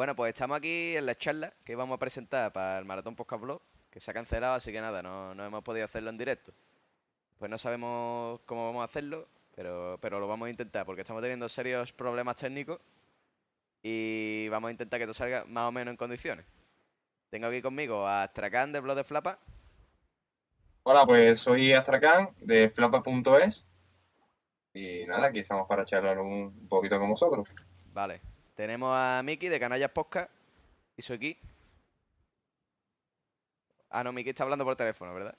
Bueno, pues estamos aquí en la charla que íbamos a presentar para el Maratón Podcast Blog, que se ha cancelado, así que nada, no, no hemos podido hacerlo en directo. Pues no sabemos cómo vamos a hacerlo, pero, pero lo vamos a intentar, porque estamos teniendo serios problemas técnicos y vamos a intentar que todo salga más o menos en condiciones. Tengo aquí conmigo a Astracán de Blog de Flapa. Hola, pues soy Astracán de flapa.es y nada, aquí estamos para charlar un poquito con vosotros. Vale. Tenemos a Miki de Canallas Podcast y soy aquí. Ah, no, Miki está hablando por teléfono, ¿verdad?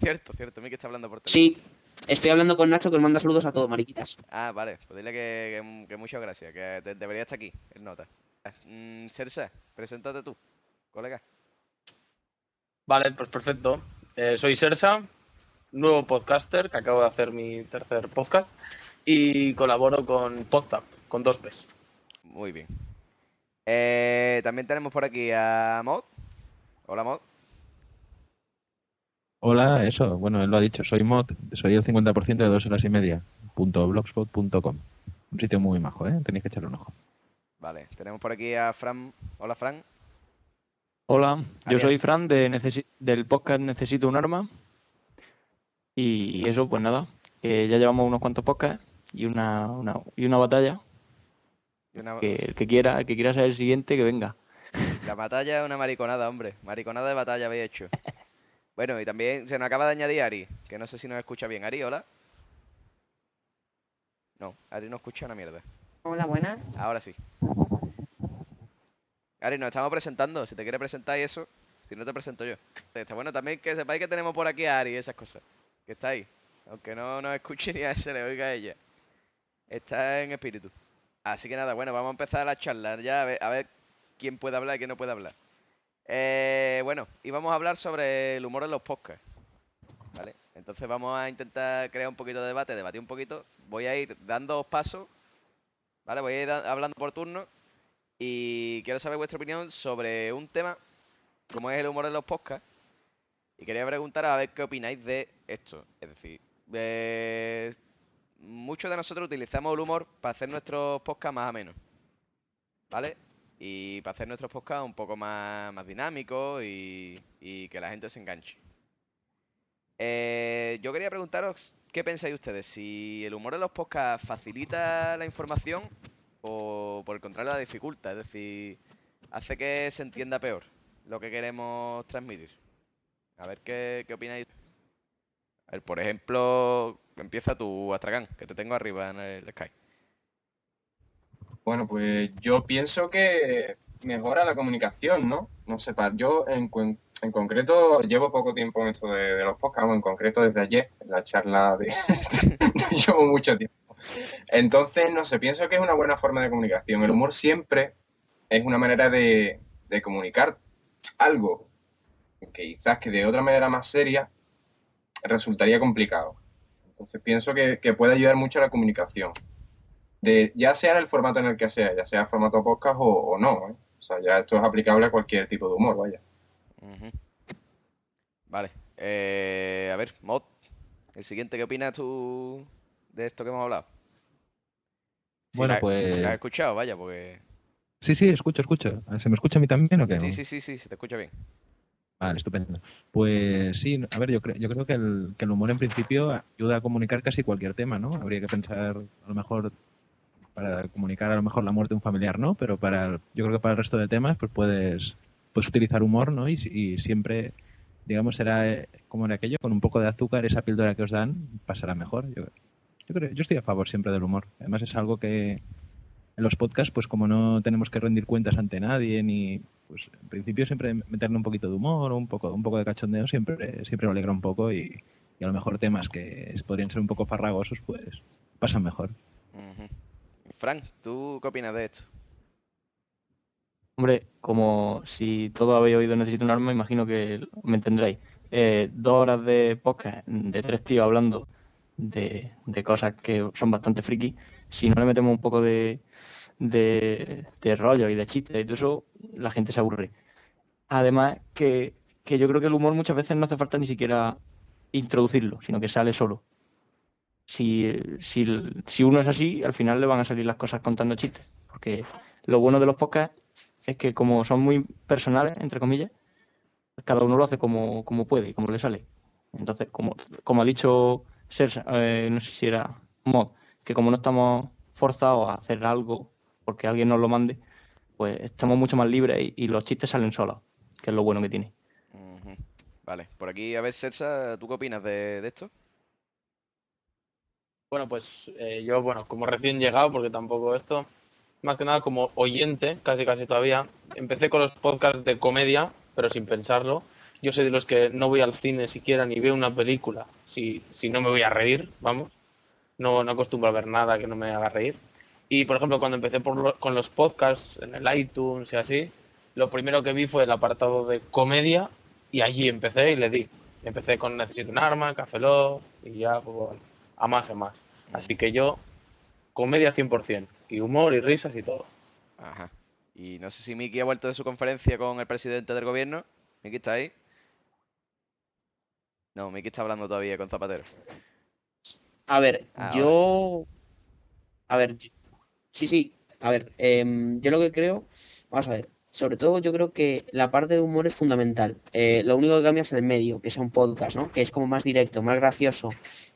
Cierto, cierto, Miki está hablando por teléfono. Sí, estoy hablando con Nacho que os manda saludos a todos, mariquitas. Ah, vale, pues dile que, que- que muchas gracias, que de- debería estar aquí, el nota. Mm, Cersa, preséntate tú, colega. Vale, pues perfecto. Eh, soy Sersa, nuevo podcaster, que acabo de hacer mi tercer podcast, y colaboro con PodTap, con dos P's. Muy bien. Eh, también tenemos por aquí a Mod. Hola, Mod. Hola, eso, bueno, él lo ha dicho, soy mod, soy el 50% de dos horas y media, punto blogspot.com. Un sitio muy majo, ¿eh? Tenéis que echarle un ojo. Vale, tenemos por aquí a Fran. Hola, Fran. Hola, yo soy Fran de necesi- del podcast Necesito un arma. Y eso, pues nada, que ya llevamos unos cuantos podcasts y una, una- y una batalla. Una- Que el que quiera, el que quiera ser el siguiente, que venga. La batalla es una mariconada, hombre. Mariconada de batalla habéis hecho. Bueno, y también se nos acaba de añadir Ari, que no sé si nos escucha bien. Ari, hola. No, Ari no escucha una mierda. Hola, buenas. Ahora sí. Ari, nos estamos presentando. Si te quieres presentar y eso, si no te presento yo. Está bueno también que sepáis que tenemos por aquí a Ari y esas cosas. Que está ahí. Aunque no nos escuche ni a se le oiga a ella. Está en espíritu. Así que nada, bueno, vamos a empezar la charla ya a ver, a quién puede hablar y quién no puede hablar. Eh, bueno, y vamos a hablar sobre el humor en los podcasts. ¿Vale? Entonces vamos a intentar crear un poquito de debate, debatir un poquito. Voy a ir dando pasos ¿Vale? Voy a ir hablando por turno y quiero saber vuestra opinión sobre un tema como es el humor en los podcasts. Y quería preguntar a ver qué opináis de esto. Es decir, eh, muchos de nosotros utilizamos el humor para hacer nuestros podcasts más amenos. ¿Vale? Y para hacer nuestros podcasts un poco más, más dinámicos y, que la gente se enganche. Eh, yo quería preguntaros qué pensáis ustedes, si el humor en los podcasts facilita la información o por el contrario la dificulta, es decir, hace que se entienda peor lo que queremos transmitir. A ver qué, qué opináis. Por ejemplo, empieza tú, Astragán, que te tengo arriba en el Sky. Bueno, pues yo pienso que mejora la comunicación, ¿no? No sé, yo en, concreto llevo poco tiempo en esto de, los podcasts, en concreto desde ayer, en la charla de... llevo mucho tiempo. Entonces, no sé, pienso que es una buena forma de comunicación. El humor siempre es una manera de, de comunicar algo que quizás que de otra manera más seria resultaría complicado. Entonces pienso que, que puede ayudar mucho a la comunicación de, ya sea en el formato en el que sea, ya sea formato podcast o, o no. ¿eh? O sea, ya esto es aplicable a cualquier tipo de humor, vaya. Vale. eh, a ver, Mod, el siguiente, ¿qué opinas tú de esto que hemos hablado? Si Bueno, la- pues- Si la has escuchado, vaya, porque... Sí, sí, escucho, escucho. ¿Se me escucha a mí también o qué? Sí, sí, sí, sí, se te escucha bien. Vale, estupendo. Pues sí, a ver, yo, creo yo creo que el, que el humor en principio ayuda a comunicar casi cualquier tema, ¿no? Habría que pensar, a lo mejor, para comunicar a lo mejor la muerte de un familiar, ¿no? Pero para, yo creo que para el resto de temas, pues puedes, puedes utilizar humor, ¿no? Y, y siempre, digamos, será eh, como en aquello, con un poco de azúcar, esa píldora que os dan, pasará mejor. Yo, yo, creo, yo estoy a favor siempre del humor. Además es algo que en los podcasts, pues como no tenemos que rendir cuentas ante nadie, ni pues en principio siempre meterle un poquito de humor, un poco, un poco de cachondeo, siempre, siempre lo alegra un poco y, y a lo mejor temas que podrían ser un poco farragosos, pues pasan mejor. Frank, ¿tú qué opinas de esto? Hombre, como si todo habéis oído Necesito un arma, imagino que me entendréis. Eh, dos horas de podcast de tres tíos hablando de, de cosas que son bastante friki. Si no le metemos un poco de, de, de rollo y de chistes y todo eso, la gente se aburre. Además, que, que yo creo que el humor muchas veces no hace falta ni siquiera introducirlo, sino que sale solo. Si, si, si uno es así, al final le van a salir las cosas contando chistes, porque lo bueno de los podcasts es que como son muy personales, entre comillas, cada uno lo hace como, como puede y como le sale. Entonces, como, como ha dicho Sersa, eh, no sé si era Mod, que como no estamos forzados a hacer algo porque alguien nos lo mande, pues estamos mucho más libres y, y los chistes salen solos, que es lo bueno que tiene. Vale, por aquí, a ver, Sersa, ¿tú qué opinas de, de esto? Bueno, pues eh, yo, bueno, como recién llegado, porque tampoco esto, más que nada como oyente, casi casi todavía, empecé con los podcasts de comedia, pero sin pensarlo. Yo soy de los que no voy al cine siquiera ni veo una película si, si no me voy a reír, vamos. No, no acostumbro a ver nada que no me haga reír. Y, por ejemplo, cuando empecé por lo- con los podcasts en el iTunes y así, lo primero que vi fue el apartado de comedia y allí empecé y le di. Empecé con Necesito un arma, Café y ya, pues, bueno, a más, a más. Así que yo, comedia 100%, y humor y risas y todo. Ajá. Y no sé si Miki ha vuelto de su conferencia con el presidente del gobierno. Miki está ahí. No, Miki está hablando todavía con Zapatero. A ver, Ah, yo. A ver, yo- sí, sí. A ver, em, yo lo que creo. Vamos a ver. Sobre todo, yo creo que la parte de humor es fundamental. Eh, lo único que cambia es el medio, que sea un podcast, ¿no? Que es como más directo, más gracioso,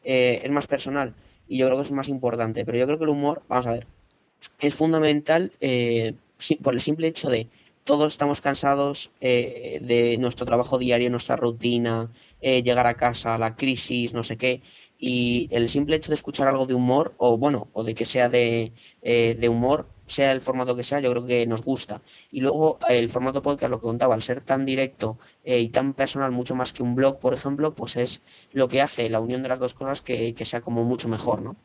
eh, es más personal. Y yo creo que eso es más importante. Pero yo creo que el humor, vamos a ver, es fundamental eh, por el simple hecho de todos estamos cansados eh, de nuestro trabajo diario, nuestra rutina, eh, llegar a casa, la crisis, no sé qué. Y el simple hecho de escuchar algo de humor, o bueno, o de que sea de, eh, humor, sea el formato que sea, yo creo que nos gusta. Y luego el formato podcast, lo que contaba, al ser tan directo y tan personal, mucho más que un blog, por ejemplo, pues es lo que hace la unión de las dos cosas que, que sea como mucho mejor, ¿no?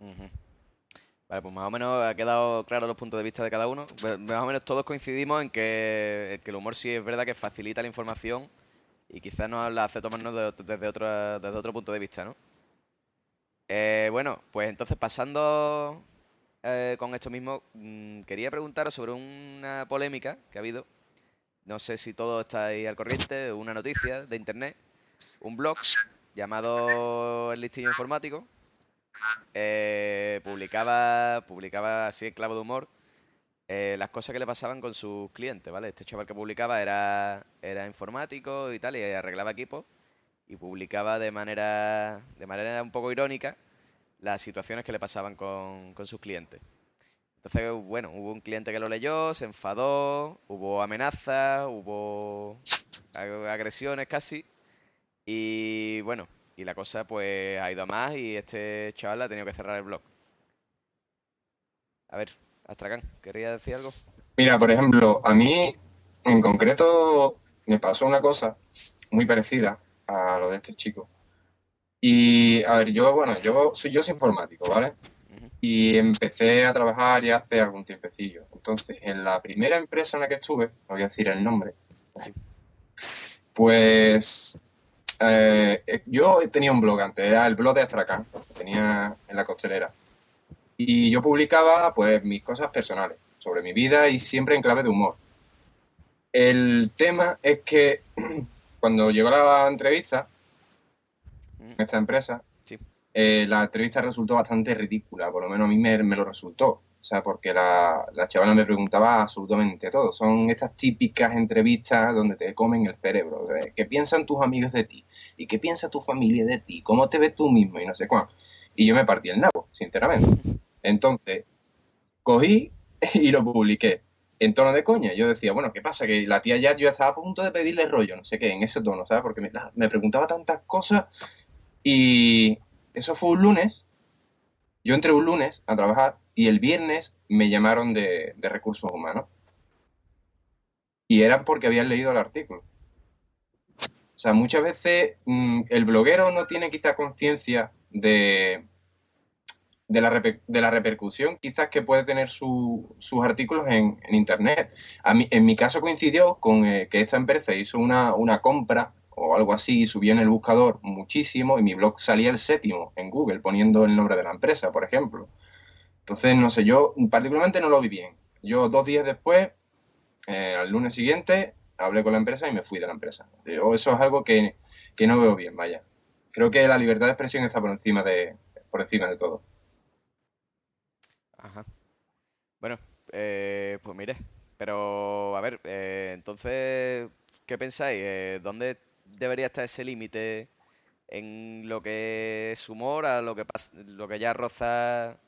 Ujú. Vale, pues más o menos ha quedado claro los puntos de vista de cada uno. Más o menos todos coincidimos en que, el humor sí es verdad que facilita la información y quizás nos la hace tomarnos de- desde, otro, desde otro punto de vista, ¿no? Eh, bueno, pues entonces pasando eh, con esto mismo, mm, quería preguntaros sobre una polémica que ha habido. No sé si todos estáis al corriente, una noticia de internet, un blog llamado El Listillo Informático, eh, publicaba, publicaba así en clavo de humor eh, las cosas que le pasaban con sus clientes, ¿vale? Este chaval que publicaba era, era informático y tal, y arreglaba equipos, y publicaba de manera, de manera un poco irónica las situaciones que le pasaban con, con sus clientes. Entonces, bueno, hubo un cliente que lo leyó, se enfadó, hubo amenazas, hubo ag- agresiones casi, y bueno, y la cosa pues ha ido a más y este chaval ha tenido que cerrar el blog. A ver, Astracán, ¿quería decir algo? Mira, por ejemplo, a mí en concreto me pasó una cosa muy parecida a lo de este chico. Y a ver, yo, bueno, yo soy yo soy informático, ¿vale? Y empecé a trabajar ya hace algún tiempecillo. Entonces, en la primera empresa en la que estuve, no voy a decir el nombre, Sí. pues eh, eh, yo tenía un blog antes, era el blog de Astracán, que tenía en la costelera. Y yo publicaba pues mis cosas personales sobre mi vida y siempre en clave de humor. El tema es que cuando llegó la entrevista en esta empresa, Sí. eh, la entrevista resultó bastante ridícula, por lo menos a mí me, me lo resultó. O sea, porque la, la chavala me preguntaba absolutamente todo. Son estas típicas entrevistas donde te comen el cerebro. ¿Qué piensan tus amigos de ti? ¿Y qué piensa tu familia de ti? ¿Cómo te ves tú mismo? Y no sé cuánto. Y yo me partí el nabo, sinceramente. Entonces, cogí y lo publiqué en tono de coña. Yo decía, bueno, ¿qué pasa? Que la tía ya yo estaba a punto de pedirle rollo, no sé qué, en ese tono, ¿sabes? Porque me, preguntaba tantas cosas y eso fue un lunes. Yo entré un lunes a trabajar y el viernes me llamaron de recursos humanos. Y eran porque habían leído el artículo. Sea, muchas veces mm, el bloguero no tiene quizá conciencia de, de, la de la repercusión quizás que puede tener su- sus artículos en, en Internet. A mí, en mi caso coincidió con eh, que esta empresa hizo una, una compra o algo así y subió en el buscador muchísimo y mi blog salía el séptimo en Google poniendo el nombre de la empresa, por ejemplo. Entonces, no sé, yo particularmente no lo vi bien. Yo dos días después, eh, al lunes siguiente, hablé con la empresa y me fui de la empresa. Yo, eso es algo que, que no veo bien, vaya. Creo que la libertad de expresión está por encima de, por encima de todo. Ajá. Bueno, eh, pues mire, pero a ver, eh, entonces, ¿qué pensáis? Eh, ¿Dónde debería estar ese límite en lo que es humor a lo que lo que ya roza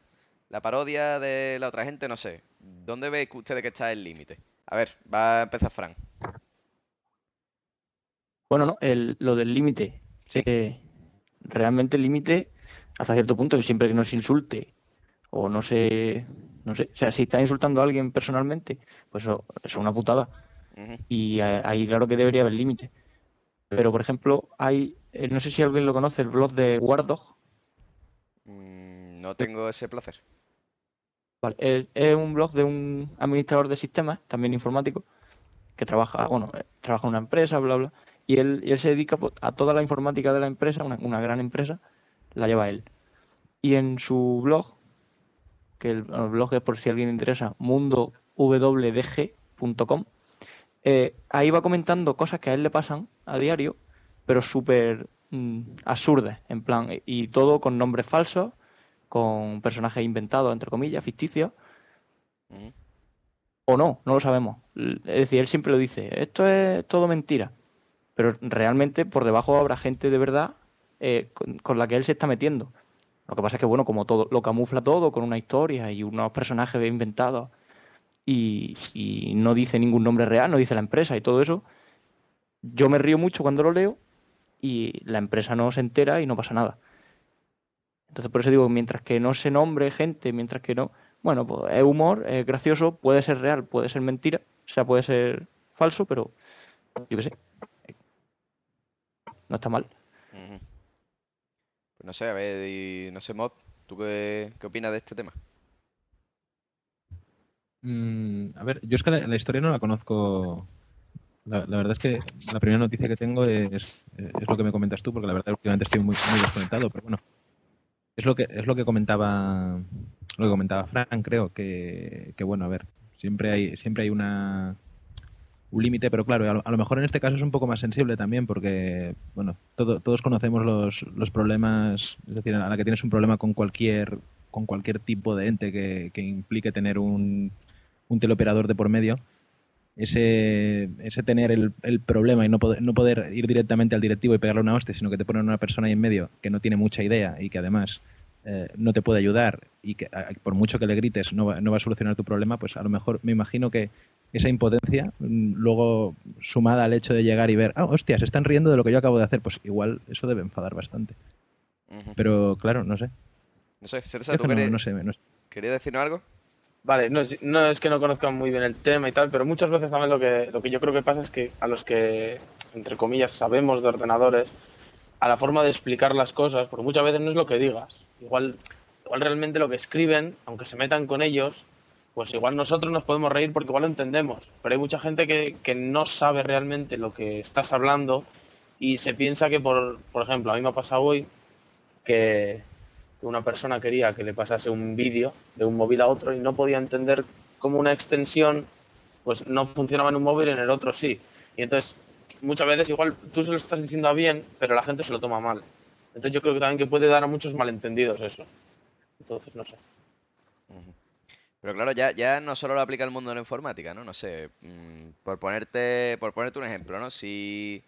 la parodia de la otra gente? No sé. ¿Dónde veis ustedes que está el límite? A ver, va a empezar Fran. Bueno, no, el- lo del límite. Sí. eh, realmente el límite, hasta cierto punto, que siempre que no se insulte o no se. No sé, o sea, si está insultando a alguien personalmente, pues eso, eso es una putada. Y eh, ahí claro que debería haber límite. Pero, por ejemplo, hay, eh, no sé si alguien lo conoce, el blog de Wardog. Mm, no tengo ese placer. Vale, es, es un blog de un administrador de sistemas, también informático, que trabaja, bueno, eh, trabaja en una empresa, bla, bla. Y él, y él se dedica pues, a toda la informática de la empresa, una, una gran empresa, la lleva él. Y en su blog, que el, el blog es por si alguien le interesa, mundowdg.com, eh, ahí va comentando cosas que a él le pasan a diario, pero súper mm, absurdas, en plan, y todo con nombres falsos, con personajes inventados, entre comillas, ficticios, o no, no lo sabemos. Es decir, él siempre lo dice, esto es todo mentira. Pero realmente por debajo habrá gente de verdad eh, con, la que él se está metiendo. Lo que pasa es que, bueno, como todo, lo camufla todo con una historia y unos personajes inventados y, y no dice ningún nombre real, no dice la empresa y todo eso, yo me río mucho cuando lo leo y la empresa no se entera y no pasa nada. Entonces, por eso digo, mientras que no se nombre gente, mientras que no, bueno, pues es humor, es gracioso, puede ser real, puede ser mentira, o sea, puede ser falso, pero yo qué sé. No está mal. Pues no sé, a ver, y no sé, Mod, ¿tú qué, qué opinas de este tema? Mm, a ver, yo es que la, la historia no la conozco. La, la verdad es que la primera noticia que tengo es, es lo que me comentas tú, porque la verdad últimamente estoy muy, muy desconectado, pero bueno. Es lo que, es lo que comentaba lo que comentaba Fran, creo, que, que bueno, a ver, siempre hay, siempre hay una un límite, pero claro, a lo, mejor en este caso es un poco más sensible también, porque bueno, todo- todos conocemos los, los problemas, es decir, a la que tienes un problema con cualquier, con cualquier tipo de ente que, que implique tener un, un teleoperador de por medio, ese, ese tener el, el problema y no poder, no poder ir directamente al directivo y pegarle una hostia, sino que te ponen una persona ahí en medio que no tiene mucha idea y que además eh, no te puede ayudar y que por mucho que le grites no va, no va a solucionar tu problema, pues a lo mejor me imagino que esa impotencia, mm, luego sumada al hecho de llegar y ver, ah, hostia, se están riendo de lo que yo acabo de hacer, pues igual eso debe enfadar bastante. Pero claro, no sé. No sé, Cersa, Es ¿tú que no, querías, no sé, no sé. querías decirnos algo? Vale, no es, no es que no conozcan muy bien el tema y tal, pero muchas veces también lo que, lo que yo creo que pasa es que a los que, entre comillas, sabemos de ordenadores, a la forma de explicar las cosas, porque muchas veces no es lo que digas. Igual, igual realmente lo que escriben, aunque se metan con ellos, pues igual nosotros nos podemos reír porque igual lo entendemos. Pero hay mucha gente que, que no sabe realmente lo que estás hablando y se piensa que, por, por ejemplo, a mí me ha pasado hoy que, que una persona quería que le pasase un vídeo de un móvil a otro y no podía entender cómo una extensión pues no funcionaba en un móvil y en el otro sí. Y entonces muchas veces igual tú se lo estás diciendo a bien, pero la gente se lo toma mal. Entonces yo creo que también que puede dar a muchos malentendidos eso. Entonces no sé. Pero claro, ya, ya no solo lo aplica el mundo de la informática, ¿no? No sé, mm, por ponerte, por ponerte un ejemplo, ¿no? Si,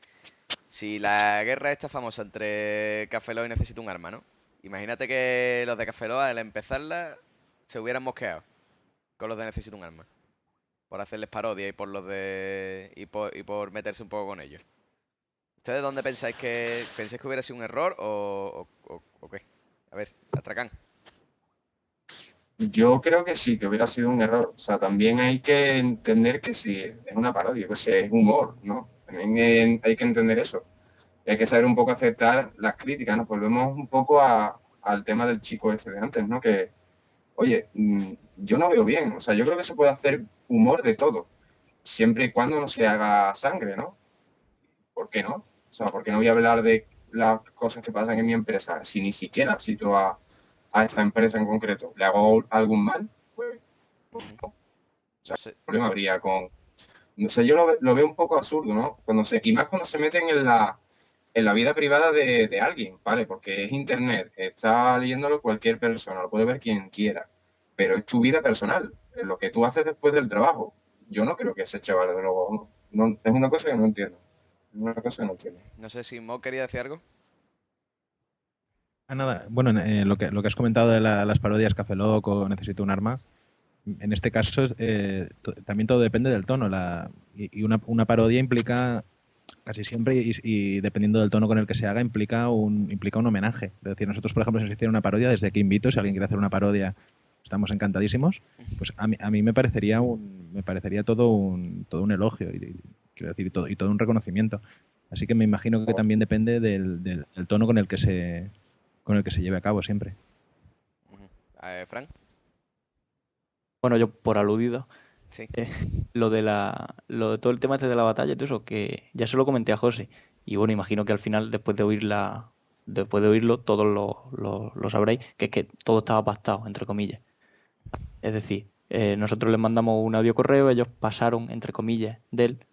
si la guerra está famosa entre Café Lock y Necesito un arma, ¿no? Imagínate que los de Café Lock, al empezarla se hubieran mosqueado con los de Necesito un arma. Por hacerles parodia y por los de. y por, y por meterse un poco con ellos. ¿Ustedes dónde pensáis que. pensáis que hubiera sido un error o, o, o- o qué? A ver, Astracán. Yo creo que sí, que hubiera sido un error. O sea, también hay que entender que sí, es una parodia, que sí, es humor, ¿no? También hay que entender eso. Y hay que saber un poco aceptar las críticas, ¿no? Volvemos un poco a- al tema del chico este de antes, ¿no? Que, oye, mm, yo no veo bien. O sea, yo creo que se puede hacer humor de todo, siempre y cuando no se haga sangre, ¿no? ¿Por qué no? O sea, ¿por qué no voy a hablar de las cosas que pasan en mi empresa si ni siquiera cito a, a esta empresa en concreto? ¿Le hago algún mal? Pues, no. Problema habría con... No sé, yo lo, ve- lo veo un poco absurdo, ¿no? Cuando se, y más cuando se meten en la, en la vida privada de, de alguien, ¿vale? Porque es internet, está leyéndolo cualquier persona, lo puede ver quien quiera, pero es tu vida personal. en lo que tú haces después del trabajo. Yo no creo que ese chaval de. No, no- es una cosa que no entiendo. Es una cosa que no entiendo. No sé si Mo quería decir algo. Ah, nada. Bueno, eh, lo, que, lo que has comentado de la- las parodias Café Lock o Necesito un arma, en este caso eh, también todo depende del tono. La, y y una, una parodia implica casi siempre, y, y dependiendo del tono con el que se haga, implica un, implica un homenaje. Es decir, nosotros, por ejemplo, si nos hiciera una parodia, desde aquí invito, si alguien quiere hacer una parodia, estamos encantadísimos. Pues a mí, a mí me parecería un, me parecería todo un, todo un elogio y, y- quiero decir, y todo, y todo un reconocimiento. Así que me imagino que también depende del, del- del tono con el que se con el que se lleve a cabo siempre. Eh, Fran, Bueno, yo por aludido, sí. eh, lo de la, lo de todo el tema este de la batalla y todo eso, que ya se lo comenté a José. Y bueno, imagino que al final, después de oírla, después de oírlo, todos lo, lo- lo sabréis, que es que todo estaba pactado, entre comillas. Es decir, eh, nosotros les mandamos un audio correo, ellos pasaron, entre comillas, de él.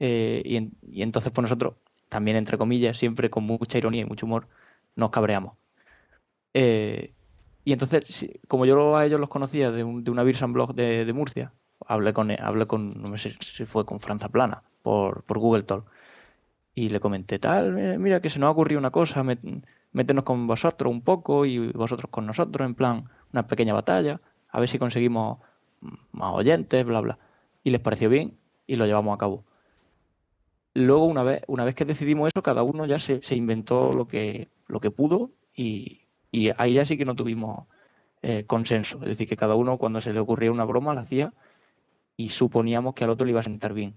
eh, y, en- y entonces, pues nosotros, también entre comillas, siempre con mucha ironía y mucho humor, nos cabreamos. Eh, y entonces, como yo a ellos los conocía de, un- de una Birsan Blog de, de Murcia, hablé con, hablé con, no sé si fue con Franza Plana, por, por Google Talk. Y le comenté, tal, mira que se nos ha ocurrido una cosa, met- métenos con vosotros un poco y vosotros con nosotros, en plan, una pequeña batalla, a ver si conseguimos más oyentes, bla, bla. Y les pareció bien y lo llevamos a cabo. Luego, una vez, una vez que decidimos eso, cada uno ya se, se inventó lo que, lo que pudo y, y ahí ya sí que no tuvimos eh, consenso. Es decir, que cada uno cuando se le ocurría una broma la hacía y suponíamos que al otro le iba a sentar bien.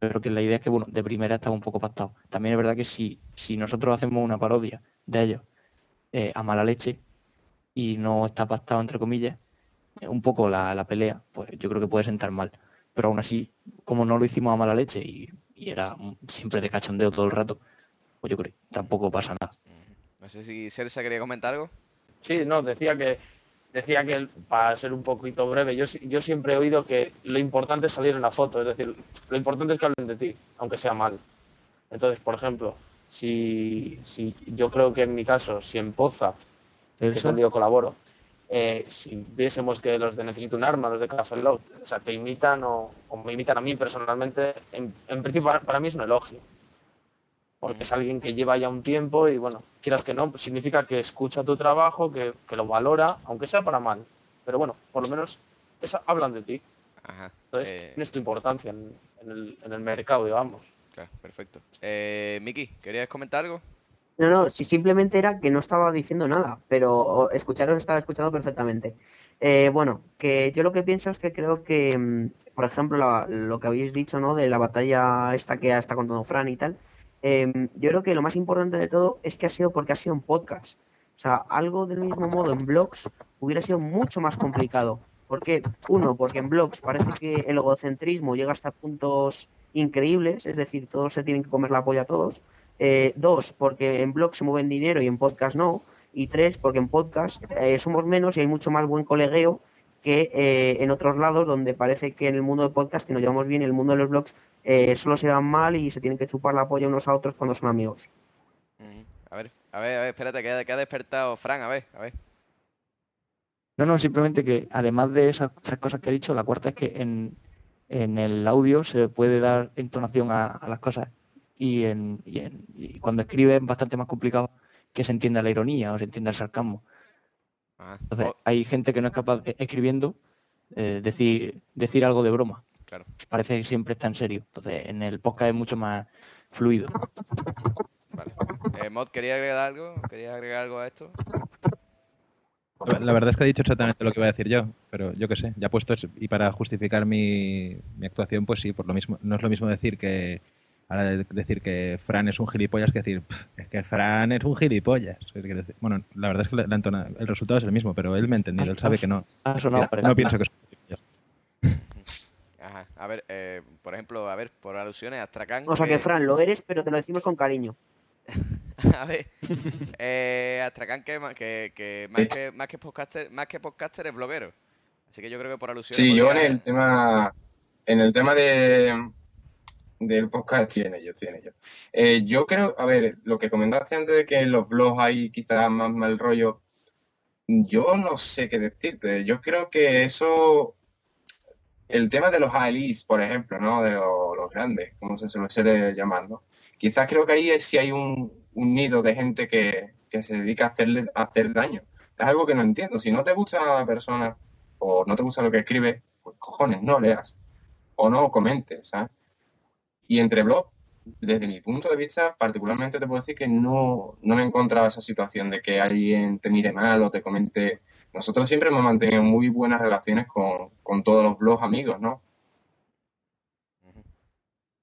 Pero que la idea es que, bueno, de primera estaba un poco pactado. También es verdad que si, si nosotros hacemos una parodia de ellos eh, a mala leche y no está pactado, entre comillas, eh, un poco la, la pelea, pues yo creo que puede sentar mal. Pero aún así, como no lo hicimos a mala leche y, y era siempre de cachondeo todo el rato, pues yo creo que tampoco pasa nada. No sé si Celsa quería comentar algo. Sí, no, decía que, decía que para ser un poquito breve, yo, si- yo siempre he oído que lo importante es salir en la foto, es decir, lo importante es que hablen de ti, aunque sea mal. Entonces, por ejemplo, si, si yo creo que en mi caso, si en Poza, que es donde yo colaboro, eh, si viésemos que los de Necesito un Arma, los de Café Lock, o sea, te imitan o, o me imitan a mí personalmente, en, en principio para, para mí es un elogio. Porque es alguien que lleva ya un tiempo y bueno, quieras que no, pues significa que escucha tu trabajo, que, que lo valora, aunque sea para mal. Pero bueno, por lo menos esa- hablan de ti. Ajá. Entonces, Eh, tienes tu importancia en, en el, en el mercado, digamos. claro, perfecto. Eh, Miki, ¿querías comentar algo? No, no, si simplemente era que no estaba diciendo nada, pero escucharos estaba escuchando perfectamente. Eh, bueno, que yo lo que pienso es que creo que, mm, por ejemplo, la- lo que habéis dicho, ¿no? De la batalla esta que está contando Fran y tal, em, yo creo que lo más importante de todo es que ha sido porque ha sido un podcast. O sea, algo del mismo modo en blogs hubiera sido mucho más complicado. ¿Por qué? Uno, porque en blogs parece que el egocentrismo llega hasta puntos increíbles, es decir, todos se tienen que comer la polla a todos. Eh, dos, porque en blog se mueven dinero y en podcast no. Y tres, porque en podcast eh, somos menos y hay mucho más buen colegueo que eh, en otros lados donde parece que en el mundo de podcast que nos llevamos bien en el mundo de los blogs eh, solo se van mal y se tienen que chupar la polla unos a otros cuando son amigos. A ver, a ver, a ver, espérate, que ha, que ha despertado Fran, a ver, a ver. No, no, simplemente que además de esas tres cosas que he dicho, la cuarta es que en, en el audio se puede dar entonación a, a las cosas y, en, y, en- y cuando escribe es bastante más complicado que se entienda la ironía o se entienda el sarcasmo. Ajá. Entonces, Oh, hay gente que no es capaz de, escribiendo, eh, decir, decir algo de broma. Claro. Parece que siempre está en serio. Entonces, en el podcast es mucho más fluido. vale. Eh, Mod, ¿quería agregar algo? ¿Quería agregar algo a esto? La verdad es que ha dicho exactamente lo que iba a decir yo, pero yo qué sé, ya puesto es- y para justificar mi, mi actuación, pues sí, por lo mismo, no es lo mismo decir que ahora de- decir que Fran es un gilipollas que decir "Pf, es que Fran es un gilipollas. Bueno, la verdad es que la- la entona- el resultado es el mismo, pero él me ha entendido, él sabe que no. No pienso que es un gilipollas. Ajá. A ver, eh, por ejemplo, a ver, por alusiones, Astracán. O sea que Fran, lo eres, pero te lo decimos con cariño. A ver, eh, Astracán que, ma- que, que más que más que podcaster, más que podcaster es bloguero. Así que yo creo que por alusiones. Sí, yo en el tema, en el tema de del podcast estoy en ello, estoy. Eh, yo creo, a ver, lo que comentaste antes de que en los blogs hay quizás más mal rollo, yo no sé qué decirte. Yo creo que eso el tema de los ALIs, por ejemplo, ¿no? De lo- los grandes, como se suele suele llamar, ¿no? Quizás creo que ahí si hay un, nido de gente que, que se dedica a hacerle hacer daño. Es algo que no entiendo. Si no te gusta la persona o no te gusta lo que escribe, pues cojones, no leas. O no comentes, ¿sabes? Y entre blogs, desde mi punto de vista, particularmente te puedo decir que no, no me he encontrado esa situación de que alguien te mire mal o te comente. Nosotros siempre hemos mantenido muy buenas relaciones con, con todos los blogs amigos, ¿no?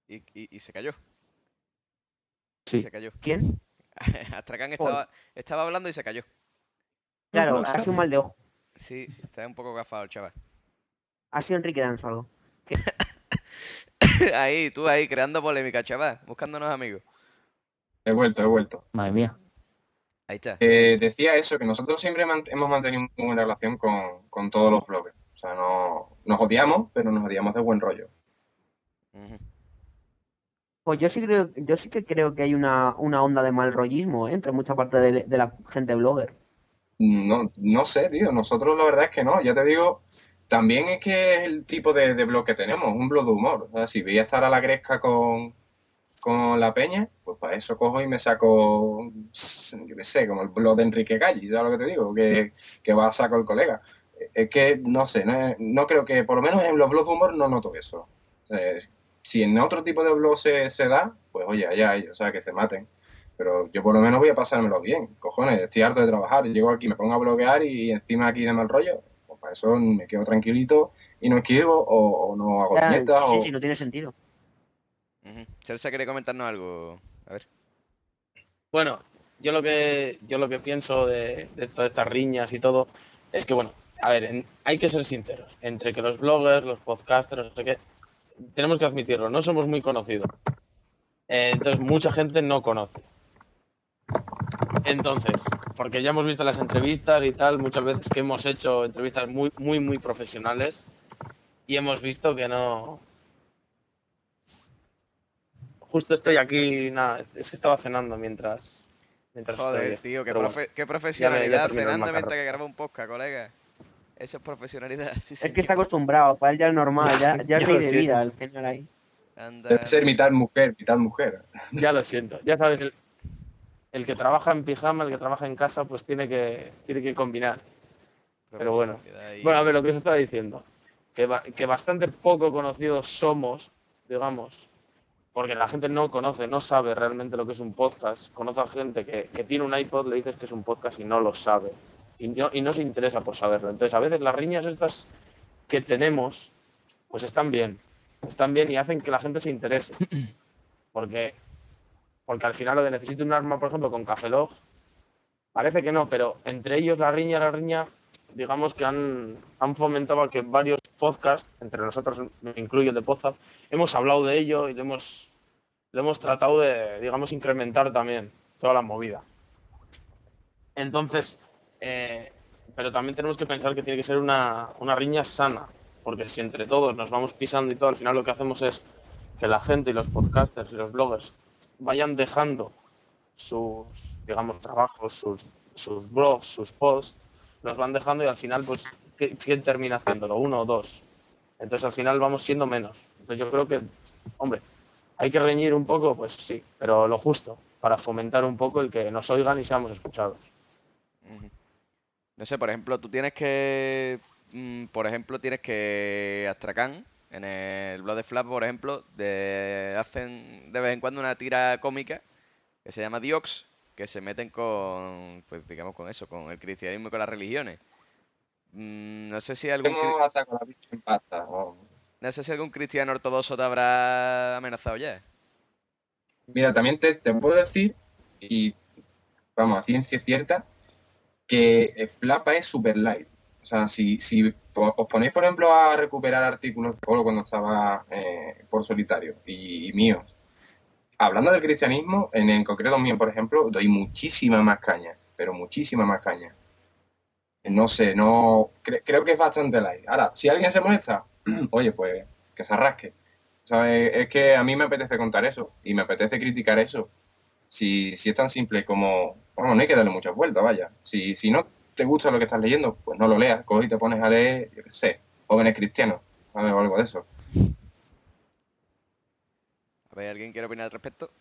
Y, y se cayó. Sí. Se cayó. ¿Quién? Astracán estaba, estaba hablando y se cayó. Claro, ha sido un mal de ojo. Sí, está un poco gafado el chaval. Ha sido Enrique Danzo algo. ahí, tú ahí, creando polémica, chaval. Buscándonos amigos. He vuelto, he vuelto. Madre mía. Ahí está. Eh, decía eso, que nosotros siempre mant- hemos mantenido muy buena relación con, con todos los bloggers. O sea, no, nos odiamos, pero nos odiamos de buen rollo. Pues yo sí creo, yo sí que creo que hay una, una onda de mal rollismo ¿eh? entre mucha parte de, de la gente blogger. No, no sé, tío. Nosotros la verdad es que no. Ya te digo, también es que es el tipo de, de blog que tenemos, un blog de humor. O sea, si voy a estar a la gresca con, con la peña, pues para eso cojo y me saco, yo qué sé, como el blog de Enrique Galli, ¿sabes lo que te digo? Que, que va a saco el colega. Es que, no sé, no, creo que, por lo menos en los blogs de humor no noto eso. Si en otro tipo de blog se, se da, pues oye, allá ellos, o sea, que se maten. Pero yo por lo menos voy a pasármelo bien. Cojones, estoy harto de trabajar. Llego aquí, me pongo a bloguear y encima aquí de mal rollo. Para eso me quedo tranquilito y no escribo o, o no hago Ya, dietas sí, o... sí, no tiene sentido. Ujú. Celsa quiere comentarnos algo. A ver. Bueno, yo lo que yo lo que pienso de, de todas estas riñas y todo es que bueno, a ver, en- hay que ser sinceros, entre que los bloggers, los podcasters, no sé qué, tenemos que admitirlo, no somos muy conocidos. Eh, entonces mucha gente no conoce. Entonces, porque ya hemos visto las entrevistas y tal, muchas veces que hemos hecho entrevistas muy muy muy profesionales y hemos visto que no Justo estoy aquí, nada, es que estaba cenando mientras mientras Joder, estoy- tío, qué, bueno. profe- qué profesionalidad cenando mientras que graba un podcast, colega. Eso es profesionalidad. Sí, Es que está señor. acostumbrado, para él ya es normal, ya, ya es ley de vida el cenar ahí. Anda, Debe ser mitad mujer, mitad mujer. Ya lo siento. Ya sabes, el, el que trabaja en pijama, el que trabaja en casa, pues tiene que, tiene que combinar. pero bueno. ahí. Bueno, a ver, lo que os estaba diciendo. Que, que bastante poco conocidos somos, digamos, porque la gente no conoce, no sabe realmente lo que es un podcast. Conoce a gente que, que tiene un iPod, le dices que es un podcast y no lo sabe. Y no, y no se interesa por saberlo. Entonces, a veces las riñas estas que tenemos, pues están bien. Están bien y hacen que la gente se interese. Porque, porque al final lo de necesito un arma, por ejemplo, con Cafelog, parece que no, pero entre ellos la riña, la riña, digamos que han, han fomentado que varios podcasts, entre nosotros me incluyo el de Podzap, hemos hablado de ello y le hemos, hemos tratado de, digamos, incrementar también toda la movida. Entonces, eh, pero también tenemos que pensar que tiene que ser una, una riña sana, porque si entre todos nos vamos pisando y todo, al final lo que hacemos es que la gente y los podcasters y los bloggers vayan dejando sus, digamos, trabajos, sus, sus blogs, sus posts, los van dejando y al final, pues, ¿qué- ¿quién termina haciéndolo? Uno o dos. Entonces al final vamos siendo menos. Entonces yo creo que, hombre, hay que reñir un poco, pues sí, pero lo justo, para fomentar un poco el que nos oigan y seamos escuchados. No sé, por ejemplo, tú tienes que. mm, por ejemplo, tienes que. Astracán, en el blog de Flap, por ejemplo, de, hacen de vez en cuando una tira cómica que se llama Diox, que se meten con. Pues digamos con eso, con el cristianismo y con las religiones. Mm, no sé si algún. hasta con la pasta. ¿no? No sé si algún cristiano ortodoxo te habrá amenazado ya. Mira, también te, te puedo decir, y vamos, a ciencia cierta, que Flapa es super light. O sea, si, si os ponéis, por ejemplo, a recuperar artículos de Polo cuando estaba eh, por solitario y, y míos, hablando del cristianismo, en, en concreto mío, por ejemplo, doy muchísima más caña, pero muchísima más caña. No sé, no cre- creo que es bastante light. Ahora, si alguien se molesta, oye, pues que se arrasque. ¿Sabes? Es que a mí me apetece contar eso y me apetece criticar eso. Si, si es tan simple como, bueno, no hay que darle muchas vueltas, vaya. Si, si no te gusta lo que estás leyendo, pues no lo leas, coge y te pones a leer, yo qué sé, jóvenes cristianos. O algo de eso. A ver, ¿alguien quiere opinar al respecto?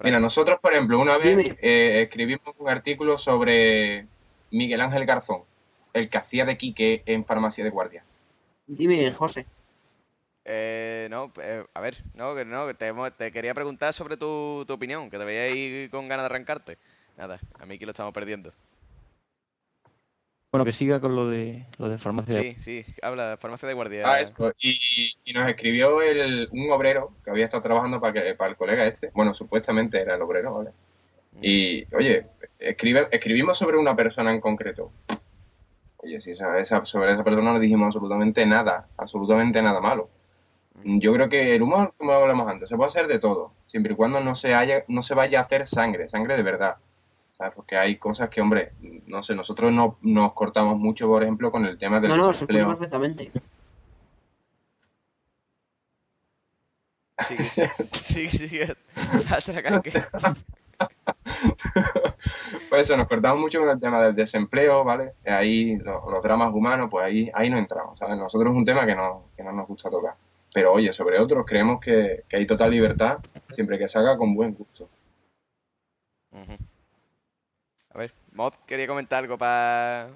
Mira, nosotros, por ejemplo, una vez eh, escribimos un artículo sobre Miguel Ángel Garzón, el que hacía de Quique en Farmacia de Guardia. Dime, José. Eh, no, eh, a ver, no, que no, te, quería preguntar sobre tu, tu opinión, que te veía ahí con ganas de arrancarte. Nada, a mí que lo estamos perdiendo. Bueno, que siga con lo de lo de farmacia. Sí, sí, habla, farmacia de guardia. Ah, eso. Y, y nos escribió el, un obrero que había estado trabajando para, que, para el colega este. Bueno, supuestamente era el obrero, ¿vale? Y, oye, escribe, escribimos sobre una persona en concreto. Oye, si esa, esa- sobre esa persona no dijimos absolutamente nada, absolutamente nada malo. Yo creo que el humor, como hablamos antes, se puede hacer de todo, siempre y cuando no se, haya, no se vaya a hacer sangre, sangre de verdad. ¿Sabes? Porque hay cosas que, hombre, no sé, nosotros no nos cortamos mucho, por ejemplo, con el tema del No, no, se desempleo. perfectamente. Sí, sí, sí, sí, Pues eso, nos cortamos mucho con el tema del desempleo, ¿vale? Ahí lo- los, dramas humanos, pues ahí, ahí no entramos, ¿sabes? Nosotros es un tema que no, que no nos gusta tocar. Pero oye, sobre otros creemos que, que hay total libertad siempre que se haga con buen gusto. Mod quería comentar algo para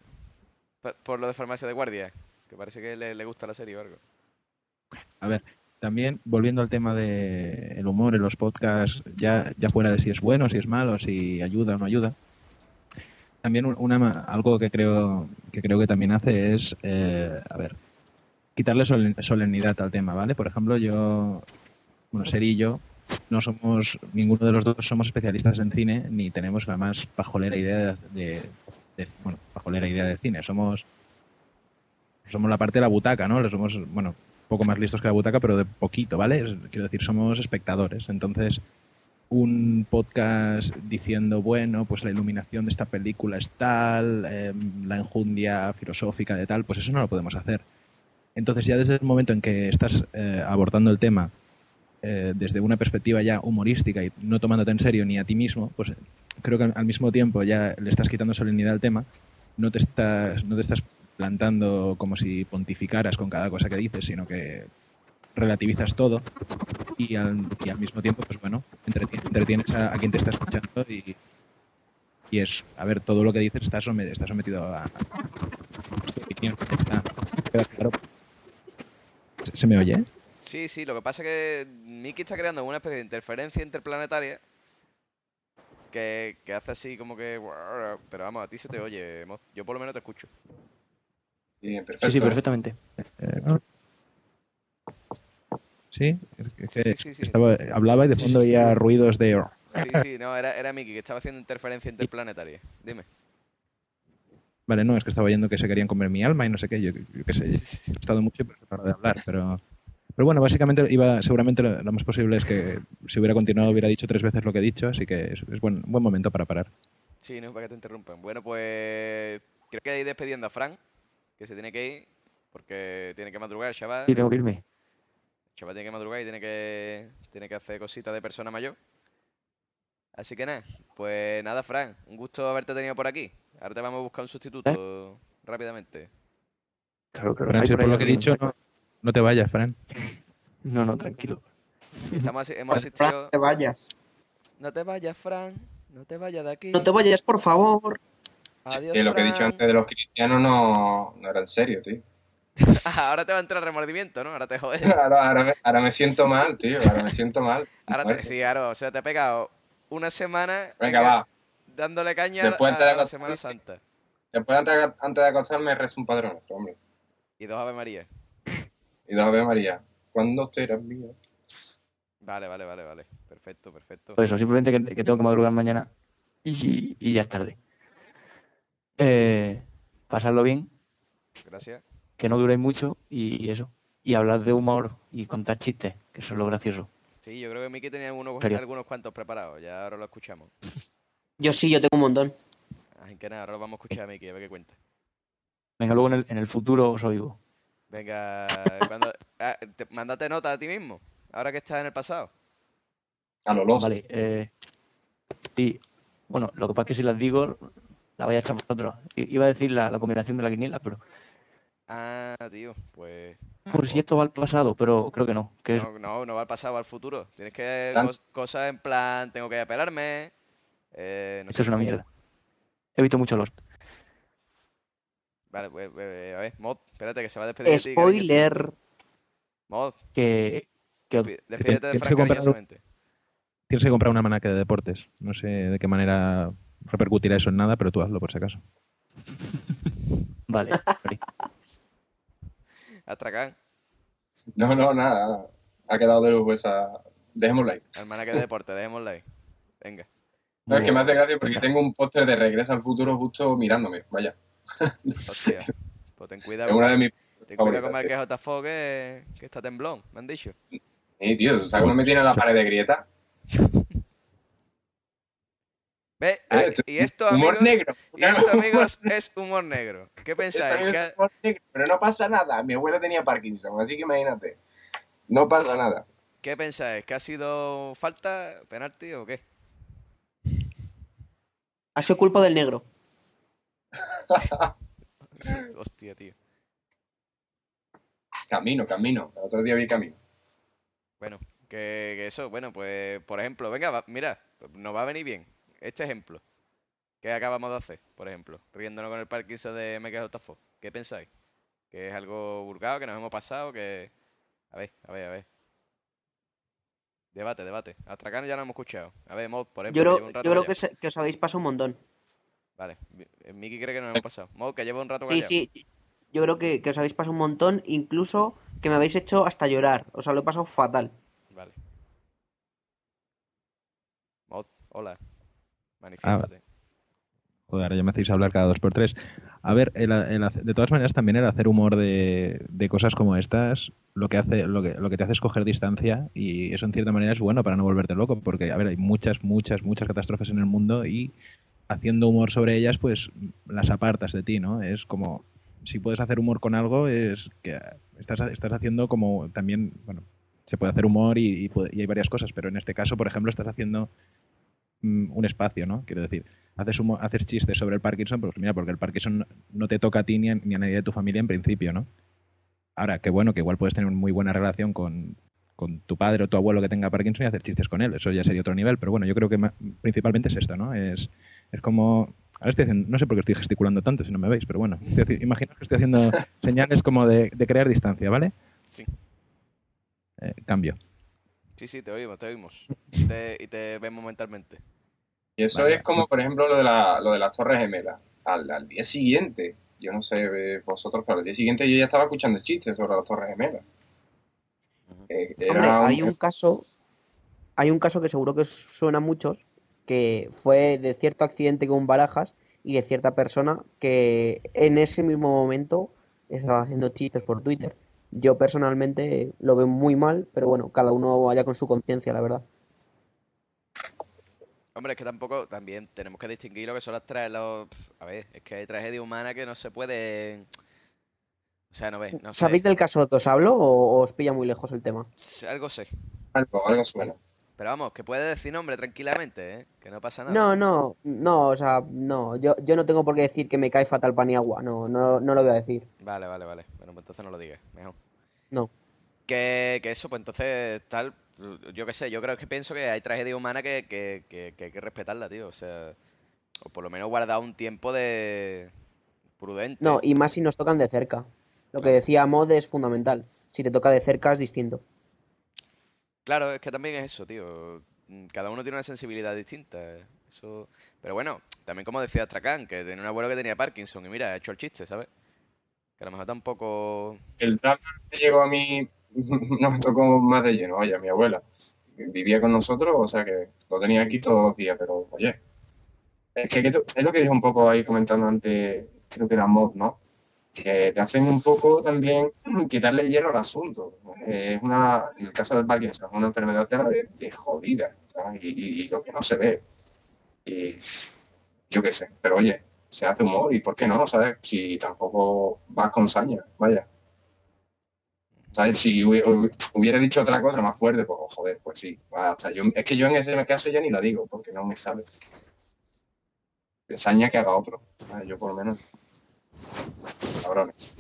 por lo de farmacia de guardia, que parece que le, le gusta la serie o algo. A ver, también volviendo al tema del el humor en los podcasts, ya, ya fuera de si es bueno, si es malo, si ayuda o no ayuda. También un- una, algo que creo que creo que también hace es, eh, a ver, quitarle solemnidad al tema, ¿vale? Por ejemplo, yo, bueno, yo no somos, ninguno de los dos somos especialistas en cine, ni tenemos la más pajolera idea de, bueno, pajolera idea de cine. Somos, somos la parte de la butaca, ¿no? Somos, bueno, un poco más listos que la butaca, pero de poquito, ¿vale? Quiero decir, somos espectadores. Entonces, un podcast diciendo, bueno, pues la iluminación de esta película es tal, em, la enjundia filosófica de tal, pues eso no lo podemos hacer. Entonces, ya desde el momento en que estás eh, abordando el tema eh, desde una perspectiva ya humorística y no tomándote en serio ni a ti mismo, pues creo que al, mismo tiempo ya le estás quitando solemnidad al tema, no te estás, no te estás plantando como si pontificaras con cada cosa que dices, sino que relativizas todo y al, y al mismo tiempo, pues bueno, entreti- entretienes a, quien te está escuchando y, y es, a ver, todo lo que dices está, some- está sometido a, a claro. ¿Se, se me oye? Sí, sí, lo que pasa es que Mickey está creando una especie de interferencia interplanetaria que, que hace así como que... Pero vamos, a ti se te oye, yo por lo menos te escucho. Bien, perfecto. Sí, sí, perfectamente. ¿no? Sí, es que- es Sí, sí, estaba- hablaba y de fondo sí. ruidos de... Sí, sí, no, era, era Mickey que estaba haciendo interferencia interplanetaria. Dime. Vale, no, es que estaba oyendo que se querían comer mi alma y no sé qué, yo, yo qué sé, he gustado mucho pero no paro de hablar, pero... Pero bueno, básicamente iba, seguramente lo, lo más posible es que si hubiera continuado hubiera dicho tres veces lo que he dicho, así que es, es buen, buen momento para parar. Sí, no, para que te interrumpan. Bueno, pues creo que hay despidiendo a Frank, que se tiene que ir, porque tiene que madrugar, el chaval. Sí, tengo que irme. El chaval tiene que madrugar y tiene que, tiene que hacer cositas de persona mayor. Así que nada, pues nada, Frank, un gusto haberte tenido por aquí. Ahora te vamos a buscar un sustituto rápidamente. Claro, claro. Fran, por lo que he dicho, no, no te vayas, Fran. No, no, tranquilo. Estamos, hemos Fran, asistido... no te vayas. No te vayas, Frank, no te vayas de aquí. No te vayas, por favor. Adiós, Que lo que he dicho Fran. antes de los cristianos no, no era en serio, tío. Ah, ahora te va a entrar remordimiento, ¿no? Ahora te jodes. Ahora, ahora me, ahora me siento mal, tío. Ahora me siento mal. Ahora te, sí, claro, o sea, te he pegado una semana Venga, va. dándole caña a, Después a la. Semana Santa. Después, antes de, antes de acostarme, rezo un padre nuestro, hombre. Y dos Ave María. Y dos Ave María. ¿Cuándo tú eras mío? Vale, vale, vale, vale. Perfecto, perfecto. Pues eso, simplemente que, que tengo que madrugar mañana y, y ya es tarde. Eh, pasarlo bien, Gracias. que no duréis mucho y eso. Y hablar de humor y contar chistes, que eso es lo gracioso. Sí, yo creo que Miki tenía algunos, algunos cuantos preparados. Ya ahora lo escuchamos. Yo sí, yo tengo un montón. Así que nada, ahora lo vamos a escuchar a Miki, a ver qué cuenta. Venga, luego en el, en el futuro os oigo. Venga, cuando, ah, te- mándate nota a ti mismo. Ahora que estás en el pasado. A lo loco. Vale, eh, sí. Bueno, lo que pasa es que si las digo, la vais a echar vosotros. Iba a decir la, la combinación de la quiniela, pero Ah, tío, pues. Por si esto va al pasado, pero creo que no. Que es- No, no, no va al pasado, va al futuro. Tienes que. Cos- cosas en plan, tengo que apelarme. Eh, no esto sé. es una mierda. He visto mucho Lost. Vale, pues, eh, a ver, Mod, espérate que se va a despedir. de ti, cariñoso. Spoiler. Mod, Que, que depi- despídete de que Frank comprar- cariñosamente. Tienes que comprar una manaque de deportes. No sé de qué manera repercutirá eso en nada, pero tú hazlo por si acaso. Vale. Astracán, No, no, nada. Ha quedado de lujo esa. Dejémosla ahí. hermana que de deporte, dejémosla ahí. Venga. No, es que me hace gracia porque tengo un póster de Regreso al Futuro justo mirándome. Vaya. Hostia. Pues ten cuidado. Es una de con- mis. Ten cuidado con favoritas, el que JFO que, que está temblón, me han dicho. Sí, tío, ¿sabes cómo me tiene la pared de grieta? ¿Ves? Ah, Eh, y esto, Humor amigos, negro. y esto, amigos, es humor negro. ¿Qué pensáis? también ¿Que- es humor negro, Pero no pasa nada. Mi abuela tenía Parkinson, así que imagínate. No pasa nada. ¿Qué pensáis? ¿Que ha sido falta, penalti o qué? Ha sido culpa del negro. Hostia, tío. Camino, camino. El otro día vi camino. Bueno, que, que eso, bueno, pues, por ejemplo, venga, va- mira, nos va a venir bien. Este ejemplo que acabamos de hacer, por ejemplo, riéndonos con el Parkinson de MKJFO. ¿Qué pensáis? ¿Que es algo vulgado, que nos hemos pasado, que... A ver, a ver, a ver. Debate, debate. Hasta acá ya no hemos escuchado. A ver, Mod, por ejemplo, Yo creo, yo creo callado. que, se- que os habéis pasado un montón. Vale, eh, Miki cree que nos hemos pasado. Mod, que lleva un rato Sí, callado. sí. Yo creo que, que os habéis pasado un montón, incluso que me habéis hecho hasta llorar. O sea, lo he pasado fatal. Vale. Mod, hola. Ah, Manifiéstate. Joder, ahora ya me hacéis hablar cada dos por tres. A ver, el- el de todas maneras también el hacer humor de, de cosas como estas lo que hace lo que, lo que te hace es coger distancia y eso en cierta manera es bueno para no volverte loco porque, a ver, hay muchas, muchas, muchas catástrofes en el mundo y haciendo humor sobre ellas pues las apartas de ti, ¿no? Es como, si puedes hacer humor con algo es que estás, estás haciendo como también, bueno, se puede hacer humor y, y y hay varias cosas, pero en este caso, por ejemplo, estás haciendo mm, un espacio, ¿no? Quiero decir, haces, humo- haces chistes sobre el Parkinson, pues mira, porque el Parkinson no- te toca a ti ni a, ni a nadie de tu familia en principio, ¿no? Ahora, qué bueno, que igual puedes tener una muy buena relación con, con tu padre o tu abuelo que tenga Parkinson y hacer chistes con él, eso ya sería otro nivel, pero bueno, yo creo que principalmente es esto, ¿no? Es, es como... Ahora estoy haciendo, no sé por qué estoy gesticulando tanto si no me veis, pero bueno, estoy imaginaos que estoy haciendo señales como de, de crear distancia, ¿vale? Sí. Eh, cambio. Sí, sí, te oímos, te oímos. Y te, y te vemos mentalmente. Y eso Vale. es como, por ejemplo, lo de, la, lo de las Torres Gemelas. Al, al día siguiente, yo no sé eh, vosotros, pero al día siguiente yo ya estaba escuchando chistes sobre las Torres Gemelas. Eh, Hombre, hay un caso. Hay un caso que seguro que suena a muchos. Que fue de cierto accidente con Barajas y de cierta persona que en ese mismo momento estaba haciendo chistes por Twitter. Yo personalmente lo veo muy mal, pero bueno, cada uno vaya con su conciencia, la verdad. Hombre, es que tampoco, también tenemos que distinguir lo que son las tra los A ver, es que hay tragedia humana que no se puede... O sea, no sé. ¿Sabéis del caso que os hablo o os pilla muy lejos el tema? Algo sé. algo, algo suena. Pero vamos, que puede decir nombre tranquilamente, ¿eh? Que no pasa nada. No, no, no, o sea, no, yo, yo no tengo por qué decir que me cae fatal Paniagua, no, no, no lo voy a decir. Vale, vale, vale. Bueno, pues entonces no lo digas, mejor. No. Que, que eso, pues entonces, tal, yo qué sé, yo creo que pienso que hay tragedia humana que, que, que, que hay que respetarla, tío. O sea, o por lo menos guardar un tiempo de prudente. No, y más si nos tocan de cerca. Lo que decía Mod es fundamental. Si te toca de cerca es distinto. Claro, es que también es eso, tío. Mm, Cada uno tiene una sensibilidad distinta. Eso... Pero bueno, también como decía Astracán, que tenía un abuelo que tenía Parkinson y mira, ha hecho el chiste, ¿sabes? Que a lo mejor tampoco... El drama que llegó a mí no me tocó más de lleno. Oye, mi abuela vivía con nosotros, o sea que lo tenía aquí todos los días, pero oye, es que, es lo que dije un poco ahí comentando antes, creo que era Mob, ¿no? Que te hacen un poco también quitarle hielo al asunto. Eh, Es una, en el caso del Parkinson, una enfermedad de, de jodida. Y, y- y lo que no se ve. Y yo qué sé, pero oye, se hace humor y ¿por qué no? ¿Sabes? Si tampoco vas con saña, vaya. ¿Sabes? Si hubi- hubi- hubiera dicho otra cosa más fuerte, pues joder, pues sí. Hasta yo, es que yo en ese caso ya ni la digo, porque no me sale. Saña que haga otro. Yo por lo menos. Cabrones.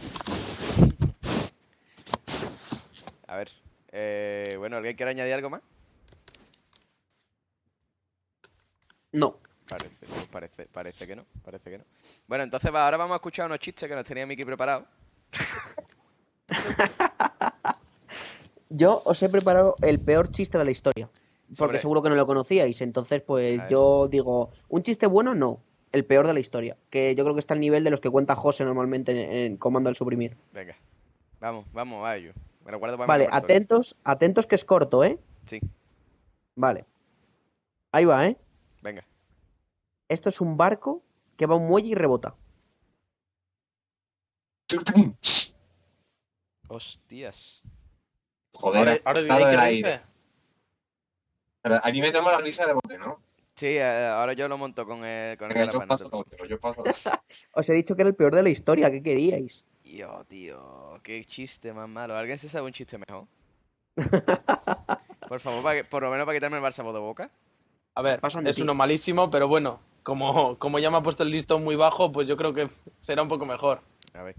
A ver. eh, bueno, ¿alguien quiere añadir algo más? No. Parece, parece, parece que no, parece que no. Bueno, entonces va, ahora vamos a escuchar unos chistes que nos tenía Miki preparado. Yo os he preparado el peor chiste de la historia. Porque Sobre- seguro que no lo conocíais. Entonces, pues yo digo, un chiste bueno, no. El peor de la historia. Que yo creo que está al nivel de los que cuenta José normalmente en, en Comando al Suprimir. Venga. Vamos, vamos, a ello. Me lo guardo para mi Vale, atentos, atentos que es corto, ¿eh? Sí, Vale. Ahí va, ¿eh? venga. Esto es un barco que va a un muelle y rebota. Hostias. Joder, Ahora, ahora reírse. aire. Pero aquí metemos la risa de bote, ¿no? Sí, eh, ahora yo lo monto con el, con el yo paso otro, yo paso. Os he dicho que era el peor de la historia. ¿Qué queríais? Tío, tío, qué chiste más malo. ¿Alguien se sabe un chiste mejor? Por favor, para que- por lo menos para quitarme el bálsamo de boca. A ver, es uno malísimo, pero bueno, como, como ya me ha puesto el listón muy bajo, pues yo creo que será un poco mejor. A ver.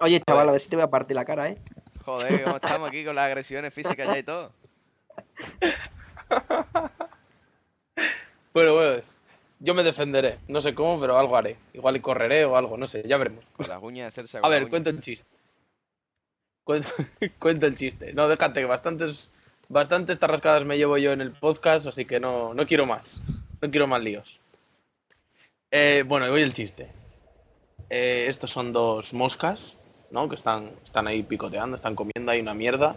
Oye, chaval, a ver si te voy a partir la cara, ¿eh? Joder, cómo estamos aquí con las agresiones físicas ya y todo. Bueno, bueno, yo me defenderé. No sé cómo, pero algo haré. Igual y correré o algo, no sé, ya veremos. Con las uñas, hacerse A ver, cuenta el chiste. Cuenta, cuenta el chiste. No, déjate que bastantes, bastantes tarrascadas me llevo yo en el podcast, así que no, no quiero más. No quiero más líos. Eh, bueno, y voy el chiste. Eh, estos son dos moscas, ¿no? Que están, están ahí picoteando, están comiendo ahí una mierda.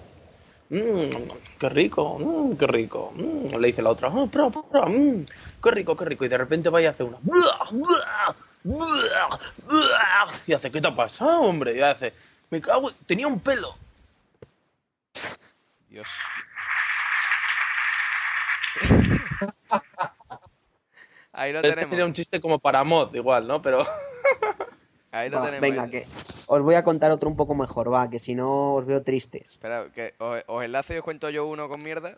Mmm, qué rico, mm, qué rico. Mm, le dice la otra, oh, prueba, prueba, mm, qué rico, qué rico. Y de repente vaya a hacer una. Y hace, ¿qué te ha pasado, hombre? Y hace, me cago, en- tenía un pelo. Dios. Ahí lo Este tenemos. sería un chiste como para mod, igual, ¿no? Pero Ahí lo Va, tenemos. venga, que os voy a contar otro un poco mejor, va, que si no os veo tristes. Espera, que os, os enlace y os cuento yo uno con mierda.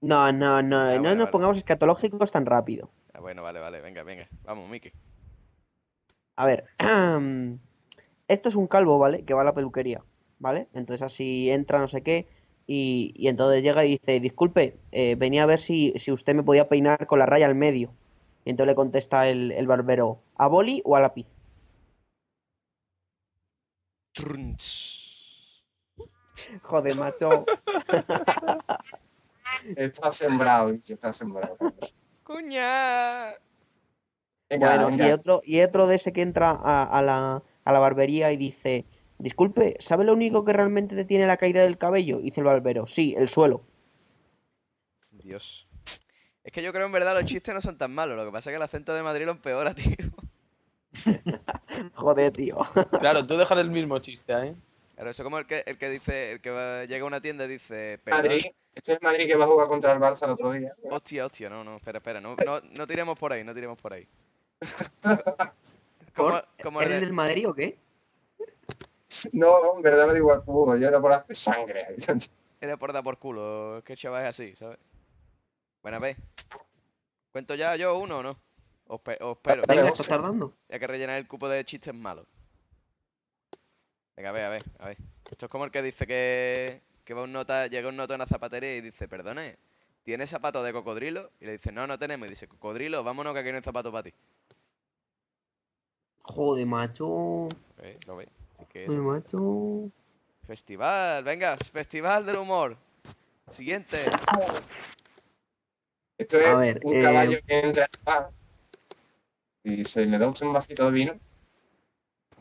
No, no, no, Ah, no nos vale. pongamos escatológicos tan rápido. Ah, bueno, vale, vale, venga, venga. Vamos, Miki. A ver, esto es un calvo, ¿vale? Que va a la peluquería, ¿vale? Entonces así entra, no sé qué, y, y entonces llega y dice, disculpe, eh, venía a ver si, si usted me podía peinar con la raya al medio. Y entonces le contesta el, el barbero, ¿a boli o a lápiz? Trunch. Joder, macho. Está sembrado, está sembrado. ¡Cuña! Bueno, y otro, y otro de ese que entra a, a la, a la barbería y dice, disculpe, ¿sabe lo único que realmente te tiene la caída del cabello? Dice el barbero, sí, el suelo. Dios. Es que yo creo en verdad los chistes no son tan malos. Lo que pasa es que el acento de Madrid lo empeora, tío. Joder, tío. claro, tú dejas el mismo chiste, ¿eh? Claro, eso como el que, el que dice, el que va- llega a una tienda y dice, perdón. Madrid. Este es Madrid que va a jugar contra el Barça el otro día. Hostia, hostia, no, no, espera, espera, no, no, no tiremos por ahí, no tiremos por ahí. Como, ¿Por? como ¿Eres re- del Madrid o qué? No, en verdad me da igual fútbol, yo era por hacer sangre. era por dar por culo, es que el chaval es así, ¿sabes? Bueno, ve. ¿Cuento ya yo uno o no? Os, pe- os espero, Venga, vos. esto está tardando. hay que rellenar el cupo de chistes malos. Venga, a ver, a ver, a ver. Esto es como el que dice que, que va un nota, llega un nota a una zapatería y dice, perdone, ¿tiene zapatos de cocodrilo? Y le dice, no, no tenemos. Y dice, cocodrilo, vámonos que aquí no hay zapatos para ti. Joder, macho. ¿Ves? ¿Lo ves? Así que Joder, eso. macho. Festival, venga, festival del humor. Siguiente. Esto es A ver, un eh, caballo que entra y se le da usted un vasito de vino.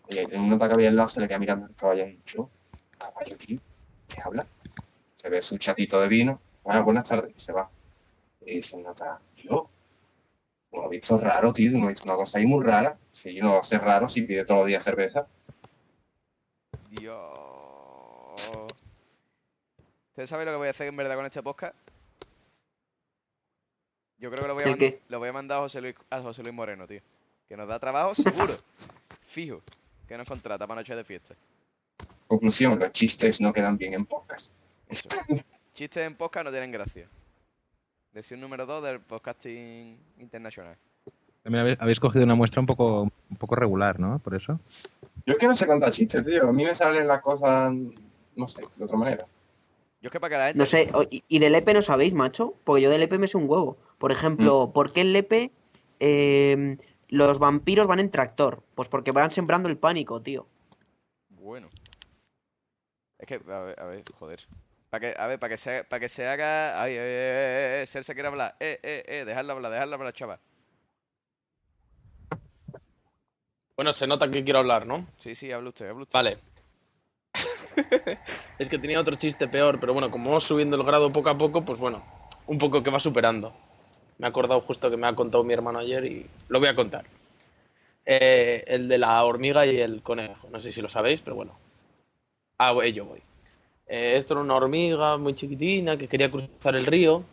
Y el nota que había al lado se le queda mirando al caballo y yo, caballo, tío, ¿qué habla? Se ve su chatito de vino. Bueno, buenas tardes, y se va. Y el nota, yo, lo he visto raro, tío, no he visto una cosa ahí muy rara. Si no va a ser raro si pide todos los días cerveza. Dios. ¿Ustedes saben lo que voy a hacer en verdad con este podcast? Yo creo que lo voy a, ¿El mand- lo voy a mandar a José, Luis, a José Luis Moreno, tío. Que nos da trabajo seguro. Fijo. Que nos contrata para noche de fiesta. Conclusión, los chistes no quedan bien en podcast. Eso. Chistes en podcast no tienen gracia. Lección número 2 del podcasting internacional. También habéis, cogido una muestra un poco, un poco regular, ¿no? Por eso. Yo es que no sé contar chistes, tío. A mí me salen las cosas no sé, de otra manera. Yo es que para que la gente. No sé, y, del EPE no sabéis, macho, porque yo del EPE me sé un huevo. Por ejemplo, ¿por qué el EPE eh, los vampiros van en tractor? Pues porque van sembrando el pánico, tío. Bueno. Es que, a ver, a ver, joder. Para que, a ver, para que se, para que se haga. Ay, ay, ay, ay, ay, Celsa quiere hablar. Eh, eh, eh, dejadla hablar, dejadla hablar, chaval. Bueno, se nota que quiero hablar, ¿no? Sí, sí, habla usted, habla usted. Vale. es que tenía otro chiste peor, pero bueno, como vamos subiendo el grado poco a poco, pues bueno, un poco que va superando. Me he acordado justo que me ha contado mi hermano ayer y lo voy a contar. Eh, el de la hormiga y el conejo. No sé si lo sabéis, pero bueno. A ello voy. Eh, esto era una hormiga muy chiquitina que quería cruzar el río.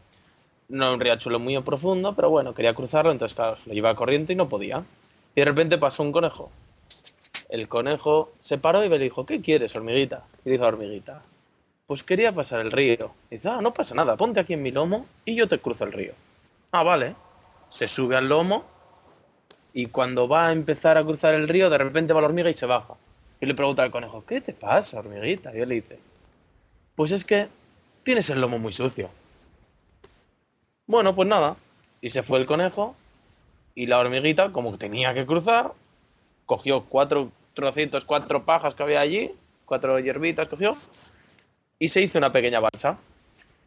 No era un riachuelo muy profundo, pero bueno, quería cruzarlo, entonces claro, lo llevaba corriente y no podía. Y de repente pasó un conejo. El conejo se paró y le dijo, ¿qué quieres, hormiguita? Y dijo, hormiguita, pues quería pasar el río. Y dice, ah, no pasa nada, ponte aquí en mi lomo y yo te cruzo el río. Ah, vale. Se sube al lomo y cuando va a empezar a cruzar el río, de repente va la hormiga y se baja. Y le pregunta al conejo, ¿qué te pasa, hormiguita? Y él le dice, pues es que tienes el lomo muy sucio. Bueno, pues nada. Y se fue el conejo y la hormiguita, como que tenía que cruzar, cogió cuatro trocitos, cuatro pajas que había allí, cuatro hierbitas cogió, y se hizo una pequeña balsa.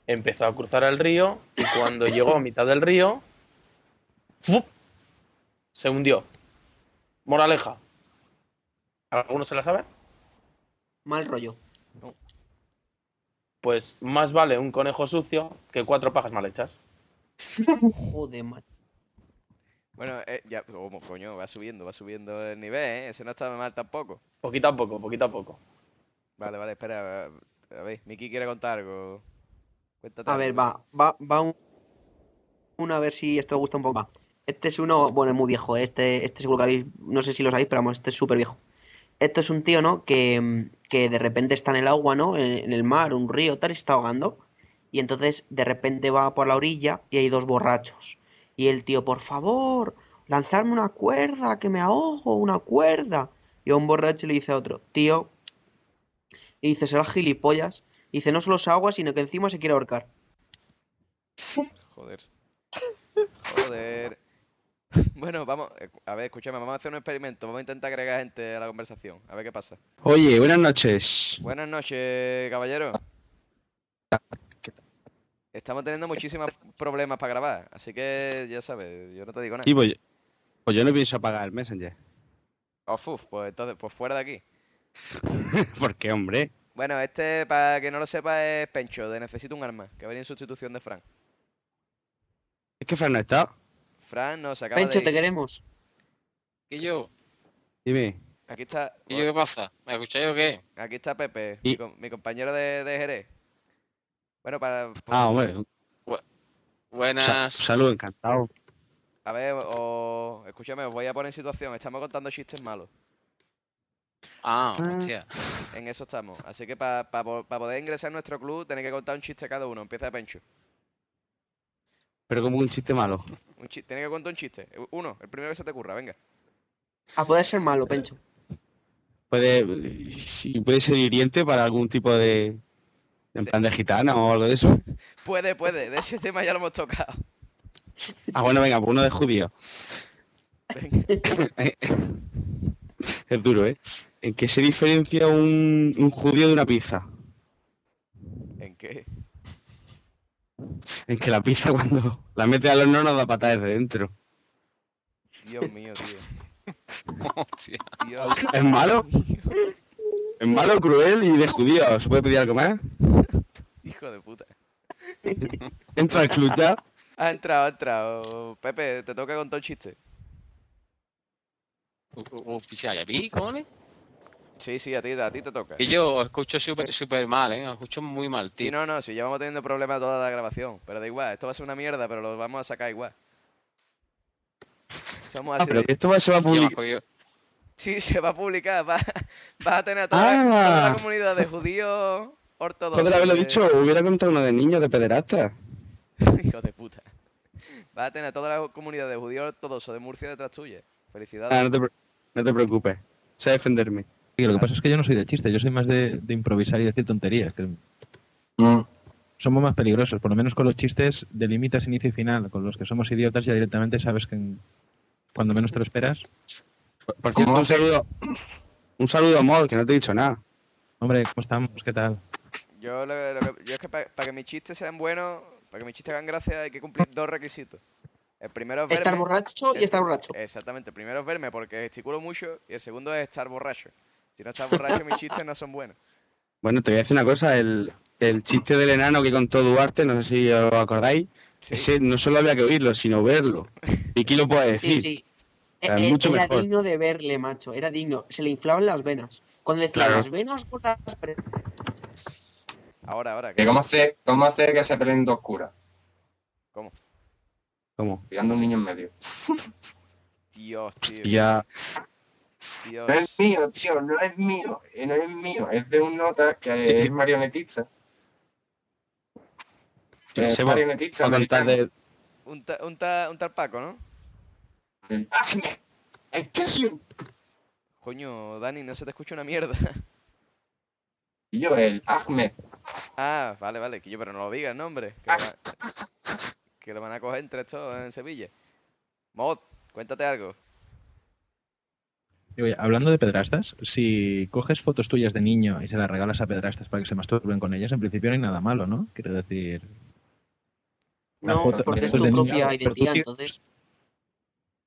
Empezó a cruzar el río y cuando llegó a mitad del río, ¡fup! se hundió. Moraleja. ¿Alguno se la sabe? Mal rollo. Pues más vale un conejo sucio que cuatro pajas mal hechas. Joder, macho. Bueno, eh, ya, como coño, va subiendo, va subiendo el nivel, ¿eh? Ese no está mal tampoco. Poquito a poco, poquito a poco. Vale, vale, espera. A, a ver, Miki quiere contar algo. Cuéntate A ver, va, va, va un, uno a ver si esto gusta un poco más. Este es uno, bueno, es muy viejo, ¿eh? este, este seguro que habéis, no sé si lo sabéis, pero vamos, este es súper viejo. Esto es un tío, ¿no? Que, que de repente está en el agua, ¿no? En, en el mar, un río, tal, y se está ahogando. Y entonces de repente va por la orilla y hay dos borrachos. Y el tío, por favor, lanzarme una cuerda, que me ahogo, una cuerda. Y a un borracho le dice a otro, tío. Y dice, será gilipollas. Y dice, no solo se agua, sino que encima se quiere ahorcar. Joder. Joder. Bueno, vamos, eh, a ver, escúchame, vamos a hacer un experimento. Vamos a intentar agregar gente a la conversación. A ver qué pasa. Oye, buenas noches. Buenas noches, caballero. Estamos teniendo muchísimos problemas para grabar, así que ya sabes, yo no te digo nada. Sí, pues, yo- pues yo no pienso apagar el Messenger. Oh, uf, pues entonces, pues fuera de aquí. ¿Por qué, hombre? Bueno, este, para que no lo sepa, es Pencho, de Necesito un arma, que va a venir en sustitución de Fran. Es que Fran no está. Fran no se acaba Pencho, de te ir. queremos. ¿Y yo? Dime. Aquí está, ¿Y yo qué pasa? ¿Me escucháis o qué? aquí está Pepe, mi, com- mi compañero de, de Jerez. Bueno, para, Ah, hombre. un sa- Buenas. salud, encantado. a ver, o, escúchame, os voy a poner en situación. Estamos contando chistes malos. Ah, Ah. hostia. En eso estamos. Así que para poder ingresar a nuestro club tenéis que contar un chiste cada uno. Empieza de Pencho. Pero como un chiste malo. Un chi- Tienes que contar un chiste. Uno, el primero que se te ocurra, venga. A poder ser malo, Pencho. Puede, puede ser hiriente para algún tipo de. En plan de gitana o algo de eso. Puede, puede. De ese tema ya lo hemos tocado. Ah, bueno, venga, pues uno de judío. Venga. Es duro, ¿eh? ¿En qué se diferencia un, un judío de una pizza? ¿En qué? En que la pizza cuando la mete al horno no da patada desde dentro. Dios mío, tío. Hostia. Dios ¿Es malo? Es malo, cruel y de judío. ¿Se puede pedir algo más? Hijo de puta. Entra al club ya. Ha entrado, ha entrado. Pepe, te toca contar un chiste. Oficial, ¿y a mí, cojones? Sí, sí, a ti, a ti te toca. Que yo os escucho súper súper mal, ¿eh? Os escucho muy mal, Sí, tío. no, no, sí, llevamos teniendo problemas toda la grabación. Pero da igual, esto va a ser una mierda, pero lo vamos a sacar igual. Somos Ah, así pero de- que esto va- se va a publicar. Sí, se va a publicar. Va, vas a tener a toda, toda la Ah. comunidad de judíos ortodoxos. Joder, haberlo de- dicho, hubiera contado uno de niños de pederasta. Hijo de puta. Vas a tener a toda la comunidad de judíos ortodoxos de Murcia detrás tuya. Felicidades. Ah, no te, no te preocupes. Sé defenderme. Y lo que pasa es que yo no soy de chiste, yo soy más de, de improvisar y decir tonterías, que Mm. somos más peligrosos. Por lo menos con los chistes delimitas inicio y final. Con los que somos idiotas ya directamente sabes que en- cuando menos te lo esperas. Por, por cierto, ¿Cómo un saludo, un saludo a Mod, que no te he dicho nada. Hombre, ¿cómo estamos? ¿Qué tal? Yo, lo- lo que- yo es que para que mis chistes sean buenos, para que mis chistes hagan gracia, hay que cumplir dos requisitos. El primero es verme. Estar borracho y estar borracho. Exactamente, el primero es verme porque gesticulo mucho y el segundo es estar borracho. Si no estás borracho, mis chistes no son buenos. Bueno, te voy a decir una cosa, el, el chiste del enano que contó Duarte, no sé si os acordáis, Sí. ese no solo había que oírlo, sino verlo. ¿Y quién lo puede Sí, decir? sí. sea, Eh, eh, mucho era mejor. digno de verle, macho. Era digno. Se le inflaban las venas. Cuando decía Claro. las venas gordas. pero- Ahora, ahora. ¿Que ¿Cómo hace, ¿Cómo hace que se peleen dos curas? ¿Cómo? Tirando un niño en medio. Dios, tío. Ya, Dios. No es mío, tío, no es mío. eh, No es mío. Es de un nota que es marionetista. yo Es marionetista. a contar americano. de... Un, ta- un, ta- un tal Paco, ¿no? Que. Coño, Dani, no se te escucha una mierda. Y yo, el Ahmed. Ah, vale, vale, que yo, pero no lo digas, ¿no, hombre? Que lo, va- que lo van a coger entre estos en Sevilla. Mod, cuéntate algo. Oye, hablando de pedrastas, si coges fotos tuyas de niño y se las regalas a pedrastas para que se masturben con ellas, en principio no hay nada malo, ¿no? Quiero decir. No, foto- porque es tu niño, propia tú identidad, entonces.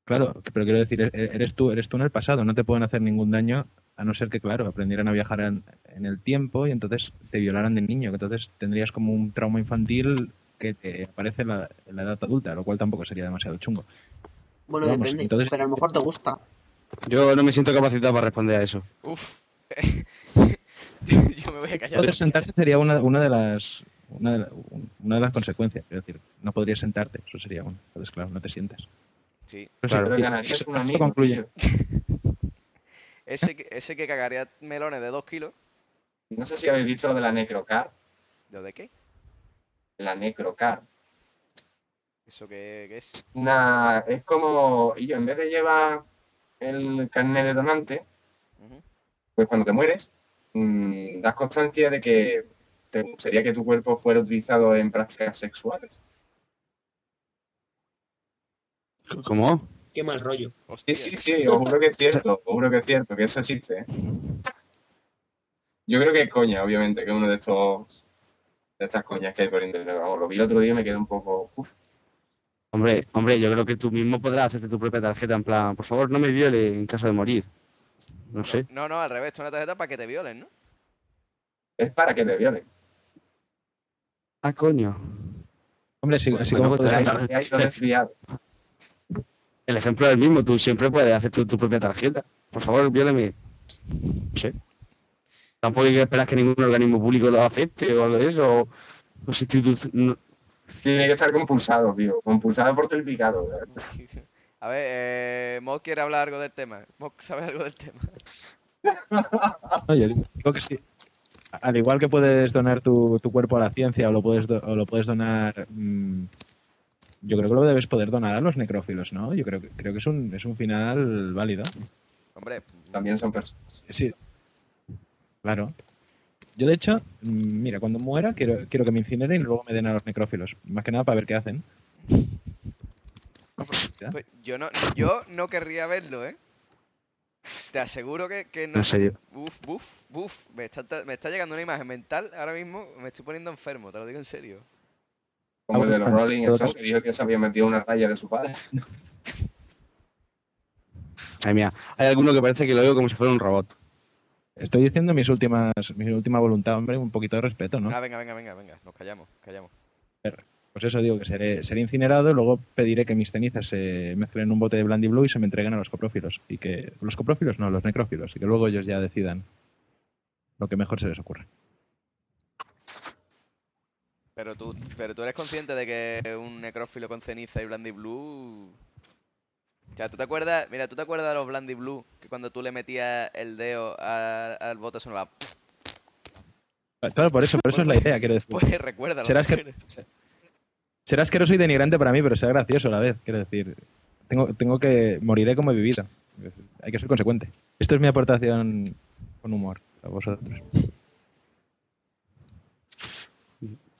Claro, pero quiero decir, e- eres tú, eres tú en el pasado, no te pueden hacer ningún daño a no ser que, claro, aprendieran a viajar en, en el tiempo y entonces te violaran de niño, que entonces tendrías como un trauma infantil que te aparece en la, en la edad adulta, lo cual tampoco sería demasiado chungo. Bueno, Vamos, depende. entonces- Pero a lo mejor te gusta. Yo no me siento capacitado para responder a eso. Uf. yo me voy a callar. Poder sentarse sería una, una de las una de, la- una de las consecuencias, quiero decir, no podrías sentarte, eso sería una. Entonces, claro, no te sientas. Sí. Pero Claro. Pero ganarías eso- un esto amigo. concluye. Ese, que- ese que cagaría melones de dos kilos. No sé si habéis visto lo de la Necrocar. ¿Lo de qué? La Necrocar. ¿Eso qué, qué es? Una, es como, y yo, en vez de llevar el carnet de donante, pues cuando te mueres, mm, das constancia de que te gustaría que tu cuerpo fuera utilizado en prácticas sexuales. ¿Cómo? Qué mal rollo. Sí, sí, sí, os juro que es cierto, os juro que es cierto, que eso existe. ¿eh? Yo creo que es coña, obviamente, que es uno de estos de estas coñas que hay por internet. Vamos, lo vi el otro día y me quedé un poco. Uf, Hombre, hombre, yo creo que tú mismo podrás hacerte tu propia tarjeta en plan, por favor, no me viole en caso de morir. No sé. No, no, al revés. Es una tarjeta para que te violen, ¿no? es para que te violen. Ah, coño. Hombre, sí, así Bueno, como pues. El ejemplo es el mismo, tú siempre puedes hacer tu, tu propia tarjeta. Por favor, vióleme. No sé. Tampoco hay que esperar que ningún organismo público lo acepte o algo de eso. O, o si institu- no- Tiene que estar compulsado, tío. Compulsado por triplicado. ¿verdad? A ver, eh, Mod quiere hablar algo del tema. Mod sabe algo del tema. No, yo digo que sí. Al igual que puedes donar tu, tu cuerpo a la ciencia o lo puedes, do- o lo puedes donar. mm, yo creo que lo debes poder donar a los necrófilos, ¿no? Yo creo que, creo que es, un, es un final válido. Hombre, También son personas. Sí. Claro. Yo, de hecho, mm, mira, cuando muera quiero, quiero que me incineren y luego me den a los necrófilos. Más que nada para ver qué hacen. Pues yo no, yo no querría verlo, ¿eh? Te aseguro que, que no. No sé yo. Uf, buf, buf. Me está, me está llegando una imagen mental ahora mismo. Me estoy poniendo enfermo, te lo digo en serio. Como el de los Ah, Rolling en Stones, caso- que dijo que se había metido una raya de su padre. Ay, mía. Hay alguno que parece que lo veo como si fuera un robot. Estoy diciendo mis últimas, mi última voluntad, hombre, un poquito de respeto, ¿no? Ah, venga, venga, venga, venga. Nos callamos, callamos. Pues eso digo, que seré, seré incinerado y luego pediré que mis cenizas se mezclen en un bote de Blandy Blue y se me entreguen a los coprófilos. Y que. Los coprófilos no, los necrófilos. Y que luego ellos ya decidan lo que mejor se les ocurra. Pero tú, pero tú eres consciente de que un necrófilo con ceniza y Blandy Blue. O sea, ¿tú te acuerdas? Mira, ¿tú te acuerdas de los Blandy Blue? Que cuando tú le metías el dedo a- al bote sonaba. Claro, por eso, por eso es la idea, quiero decir. Pues recuerda. Serás que, será asqueroso y denigrante para mí, pero será gracioso a la vez. Quiero decir, tengo, tengo que moriré como he vivido. Hay que ser consecuente. Esto es mi aportación con humor a vosotros.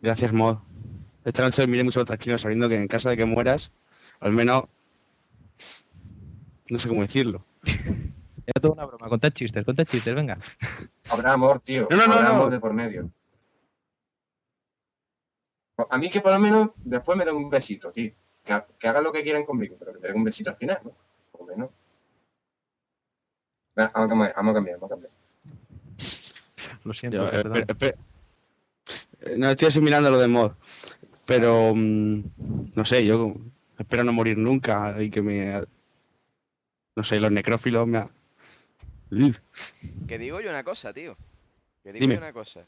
Gracias, Mod. Esta noche dormiré mucho más tranquilo sabiendo que en caso de que mueras, al menos. No sé cómo decirlo. Era toda una broma. Contad chistes, contad chistes, venga. Habrá amor, tío. No, no, no, Habrá no. amor de por medio. A mí que por lo menos después me den un besito, tío. Que, ha- que hagan lo que quieran conmigo, pero que me den un besito al final, ¿no? Por lo menos. Vamos a cambiar, vamos a cambiar, vamos a cambiar. Lo siento, Yo, eh, perdón. Eh, No estoy asimilando lo de Mod. Pero. mm, No sé, yo espero no morir nunca y que me. No sé, los necrófilos me. ha-. Que digo yo una cosa, tío. Que digo Dime. yo una cosa.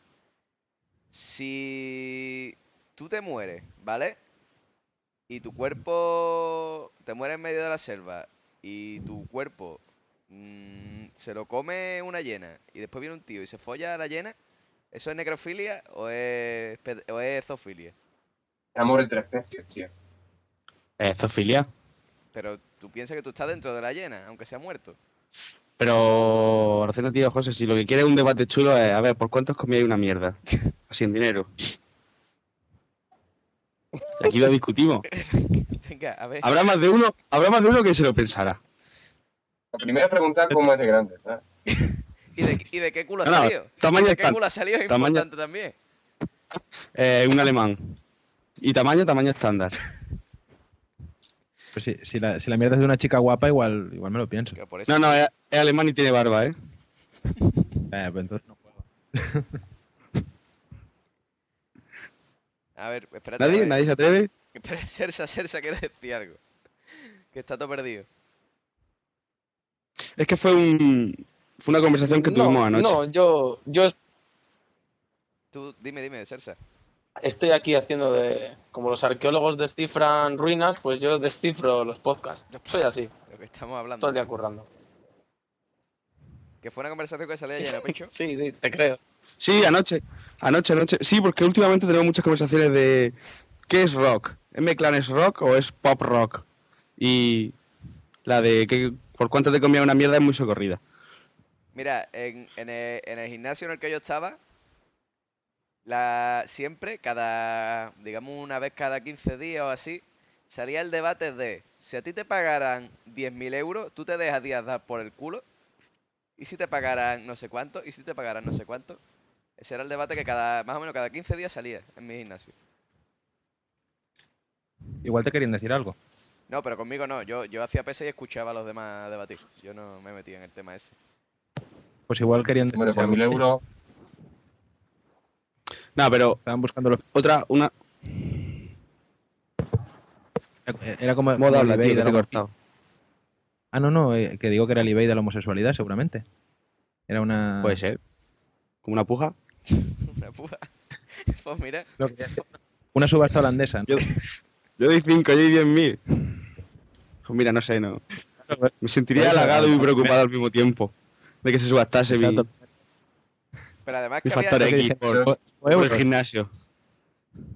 Si tú te mueres, ¿vale? Y tu cuerpo te muere en medio de la selva y tu cuerpo mm, se lo come una hiena y después viene un tío y se folla a la hiena, ¿eso es necrofilia o es, o es zoofilia? Amor entre especies, tío. Eh, zoofilia. Pero tú piensas que tú estás dentro de la hiena, aunque sea muerto. Pero, Aracena, tío, José, si lo que quieres es un debate chulo es, a ver, ¿por cuántos comíais una mierda? Así en dinero. Y aquí lo discutimos. Venga, a ver. Habrá más de uno, habrá más de uno que se lo pensará. La primera pregunta es cómo es de grande, ¿sabes? ¿Y de, y de qué culo ha No, no, salido? tamaño ¿De qué estándar. culo ha salido? Es Tamaño- importante también. Eh, un alemán. Y tamaño, tamaño estándar. Pues si, si la, si la mierda es de una chica guapa, igual, igual me lo pienso. Que por eso- No, no, es, es alemán y tiene barba, ¿eh? Eh, pues entonces no juego. A ver, espérate. ¿Nadie? ver. ¿Nadie se atreve? Espera, Sersa, Sersa quiere decir algo. Que está todo perdido. Es que fue un fue una conversación que no, tuvimos anoche. No, yo, yo Tú, dime, dime, Sersa. Estoy aquí haciendo de. Como los arqueólogos descifran ruinas, pues yo descifro los podcasts. Soy así, Lo que estamos hablando. todo el día currando. Que fue una conversación que salía llena, Pecho. Sí, sí, te creo. Sí, anoche. Anoche, anoche. Sí, porque últimamente tenemos muchas conversaciones de ¿qué es rock? ¿M Clan es rock o es pop rock? Y la de que por cuánto te comía una mierda es muy socorrida. Mira, en, en el, en el gimnasio en el que yo estaba, la, siempre, cada, digamos una vez cada 15 días o así, salía el debate de si a ti te pagaran 10.000 euros, tú te dejas días dar por el culo. Y si te pagaran no sé cuánto, y si te pagaran no sé cuánto. Ese era el debate que cada, más o menos cada 15 días salía en mi gimnasio. Igual te querían decir algo. No, pero conmigo no. Yo, yo hacía pese y escuchaba a los demás debatir. Yo no me metía en el tema ese. Pues igual querían decir por mil euros. No, pero Estaban buscando los... otra, una. Era como... Moda habla, tío, que te he cortado. Ah, no, no, eh, que digo que era el eBay de la homosexualidad, seguramente. Era una... Puede ser. Como una puja. Una puja. Pues mira, No, Una subasta holandesa. ¿no? Yo, yo doy 5, yo doy 10 mil. Pues mira, no sé, no. Me sentiría halagado y preocupado al mismo tiempo de que se subastase mi. Pero además que factor había... X por, o por el gimnasio.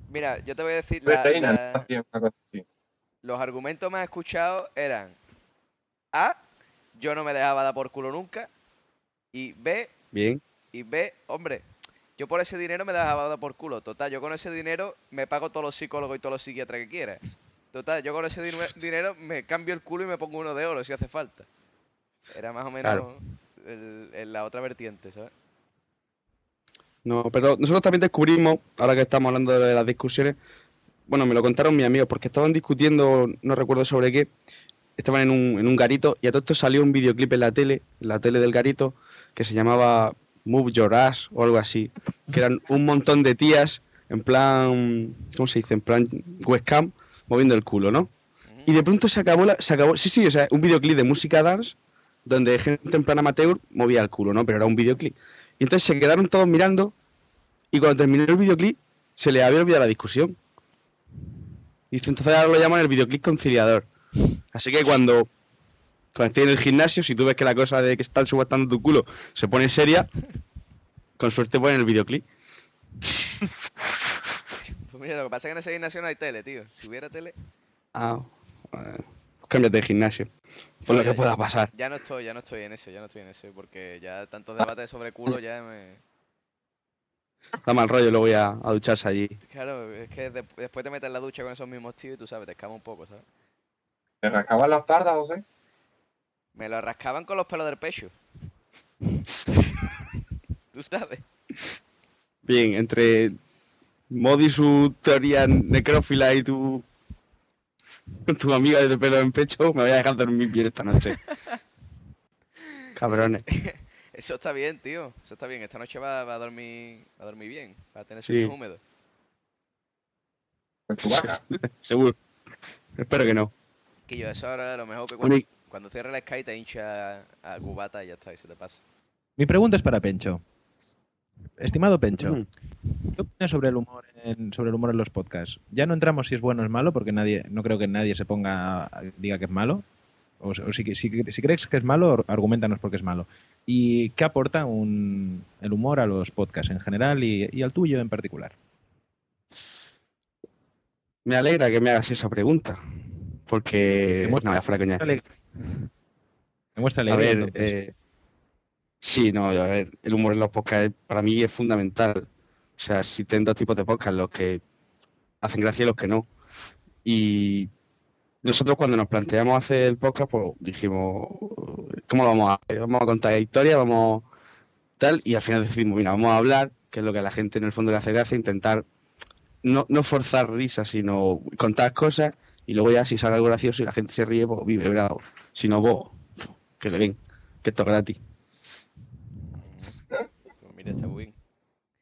Mira, yo te voy a decir, la- los argumentos más escuchados eran A, yo no me dejaba dar por culo nunca, y B, Bien. y B, hombre, yo por ese dinero me dejaba dar por culo. Total, yo con ese dinero me pago todos los psicólogos y todos los psiquiatras que quiera. Total, yo con ese din- dinero me cambio el culo y me pongo uno de oro si hace falta. Era más o menos Claro. el- el- la otra vertiente, ¿sabes? No, pero nosotros también descubrimos, ahora que estamos hablando de las discusiones, bueno, me lo contaron mis amigos, porque estaban discutiendo, no recuerdo sobre qué, estaban en un, en un garito y a todo esto salió un videoclip en la tele, en la tele del garito, que se llamaba Move Your Ass o algo así, que eran un montón de tías en plan, ¿cómo se dice? En plan webcam, moviendo el culo, ¿no? Y de pronto se acabó, la, se acabó, sí, sí, o sea, un videoclip de música dance donde gente en plan amateur movía el culo, ¿no? Pero era un videoclip. Y entonces se quedaron todos mirando y cuando terminó el videoclip se les había olvidado la discusión. Y dice, entonces ahora lo llaman el videoclip conciliador. Así que cuando, cuando estés en el gimnasio, si tú ves que la cosa de que están subastando tu culo se pone seria, con suerte ponen el videoclip. Pues mira, lo que pasa es que en ese gimnasio no hay tele, tío. Si hubiera tele, Ah, eh, cámbiate de gimnasio. Por lo Ya- que pueda pasar. Ya no estoy, ya no estoy en eso, ya no estoy en eso, porque ya tantos debates sobre culo ya me... Da mal rollo, luego voy a, a ducharse allí. Claro, es que de- después te metes en la ducha con esos mismos tíos y tú sabes, te escama un poco, ¿sabes? ¿Te rascaban las pardas, José? Me lo rascaban con los pelos del pecho. tú sabes. Bien, entre Modi su teoría necrófila y tu, tu amiga de pelo en pecho, me voy a dejar dormir bien esta noche. Cabrones. Eso está bien, tío. Eso está bien. Esta noche va, va a dormir va a dormir bien. Va a tener Sí. sueños húmedos. Pues. Seguro. Espero que no. Que yo, eso ahora lo mejor que Bueno, cuando, y- cuando cierre la Sky te hincha a cubata y ya está, y se te pasa. Mi pregunta es para Pencho. Estimado Pencho, Mm. ¿qué opinas sobre el humor en, sobre el humor en los podcasts? Ya no entramos si es bueno o es malo, porque nadie, no creo que nadie se ponga diga que es malo. O, o si, si, si crees que es malo, argumentanos por qué es malo. ¿Y qué aporta un, el humor a los podcasts en general y, y al tuyo en particular? Me alegra que me hagas esa pregunta. Porque. Demuestra- No, fuera coña. Demuestra A alegría, ver, eh, sí, no, a ver, el humor en los podcasts para mí es fundamental. O sea, existen dos tipos de podcasts, los que hacen gracia y los que no. Y nosotros cuando nos planteamos hacer el podcast, pues dijimos, ¿cómo lo vamos a hacer? Vamos a contar historias, vamos tal, y al final decidimos, mira, vamos a hablar, que es lo que a la gente en el fondo le hace gracia, intentar no, no forzar risas, sino contar cosas, y luego ya si sale algo gracioso y la gente se ríe, pues vive bravo. Si no, pues que le den, que esto es gratis. Mira, está muy bien.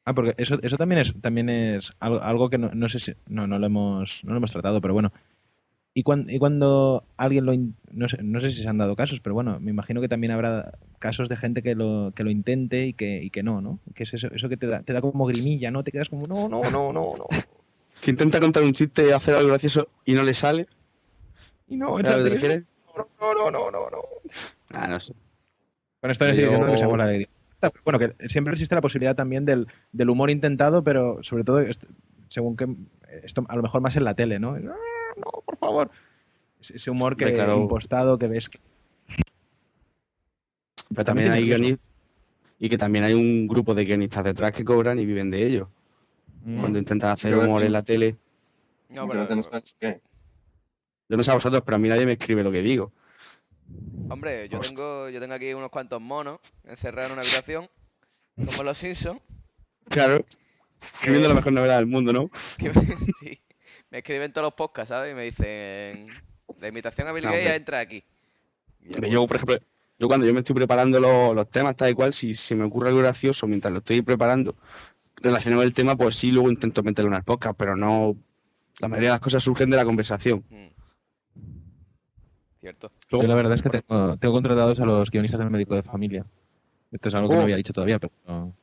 Ah, porque eso, eso también es, también es algo, algo que no, no sé si. No, no lo hemos, no lo hemos tratado, pero bueno. Y cuando, y cuando alguien lo. in- No sé, no sé si se han dado casos, pero bueno, me imagino que también habrá casos de gente que lo, que lo intente y que, y que no, ¿no? Que es eso, eso que te da, te da como grimilla, ¿no? Te quedas como, no, no, no, no, no. Que intenta contar un chiste y hacer algo gracioso y no le sale. Y no, ¿Sabes a te refieres? no, no, no, no, no. Ah, no sé. Con esto no estoy Yo- diciendo que se la alegría. Pero Bueno, que siempre existe la posibilidad también del, del humor intentado, pero sobre todo, según que esto a lo mejor más en la tele, ¿no? No, no, por favor. Ese humor que claro. impostado que ves que Pero También también hay guionistas. Y que también hay un grupo de guionistas detrás que cobran y viven de ello. Mm. Cuando intentan hacer humor en la tele. No, pero. Yo no sé a vosotros, pero a mí nadie me escribe lo que digo. Hombre, yo Hostia. tengo, yo tengo aquí unos cuantos monos encerrados en una habitación, como los Simpsons, Claro. Escribiendo la mejor novela del mundo, ¿no? sí, me escriben todos los podcasts, ¿sabes? Y me dicen, la invitación a Bill No, Gates entra aquí. Pues, Yo, por ejemplo, yo cuando yo me estoy preparando los, los temas, tal y cual, si se me ocurre algo gracioso mientras lo estoy preparando relacionado el tema, pues sí, luego intento meterlo en las podcast, pero no. La mayoría de las cosas surgen de la conversación. mm. Cierto. Yo la verdad es que tengo, tengo contratados a los guionistas del médico de familia. Esto es algo que no Oh. había dicho todavía, pero no-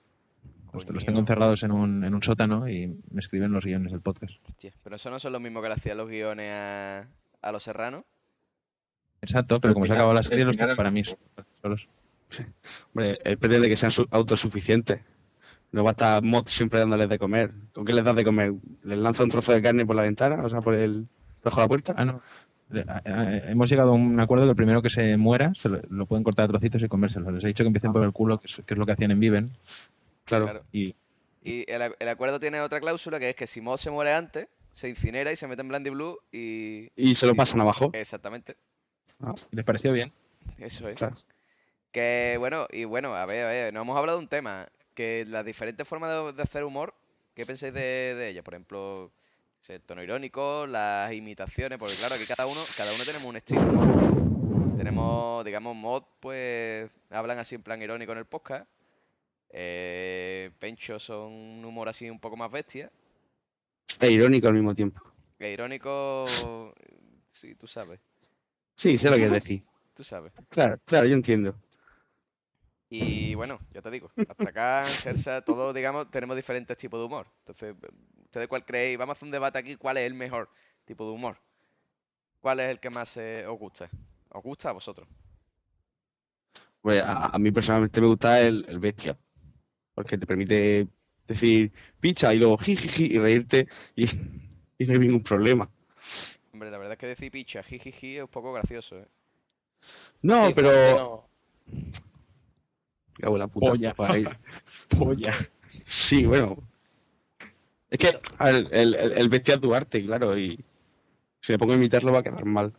los, los tengo encerrados en un, en un sótano y me escriben los guiones del podcast. Hostia, pero eso no son lo mismo que le hacían los guiones a, a los serranos. Exacto, pero como se ha acabado la serie, los tengo para mí solos. Hombre, él pretende que sean su- autosuficientes. No va a estar Mod siempre dándoles de comer. ¿Con qué les das de comer? ¿Les lanza un trozo de carne por la ventana? O sea, por el bajo la puerta. Ah, no. Hemos llegado a un acuerdo que el primero que se muera se lo, lo pueden cortar a trocitos y comérselo. Les he dicho que empiecen por el culo, que es, que es lo que hacían en Viven. claro. Claro. Y Y el, ac- el acuerdo tiene otra cláusula que es que si Mod se muere antes, se incinera y se mete en Blandy Blue y... Y se lo pasan abajo. Exactamente, les pareció bien. eso es. Claro. Que bueno, y bueno, a ver, a ver, nos hemos hablado de un tema, que las diferentes formas de, de hacer humor, ¿qué pensáis de, de ellas? Por ejemplo, el tono irónico, las imitaciones, porque claro, aquí cada uno, cada uno tenemos un estilo. Tenemos, digamos, mod, pues hablan así en plan irónico en el podcast. Eh, Pencho son un humor así un poco más bestia. E irónico al mismo tiempo. E irónico, sí, tú sabes, Sí, sé lo que decir. tú sabes. Claro, claro, yo entiendo. Y bueno, ya te digo, Astracán, Sersa, todos, digamos, tenemos diferentes tipos de humor. Entonces, ¿ustedes cuál creéis? Vamos a hacer un debate aquí, ¿cuál es el mejor tipo de humor? ¿Cuál es el que más eh, os gusta? ¿Os gusta a vosotros? Pues a, a mí personalmente me gusta el, el bestia. Porque te permite decir picha y luego jijiji y reírte y, y no hay ningún problema. Hombre, la verdad es que decir picha, jijiji, es un poco gracioso, ¿eh? No, Sí, pero. no. Cago en la puta. Polla. Polla. Sí, bueno. Es que el, el, el bestia es Duarte, claro, y si me pongo a imitarlo va a quedar mal.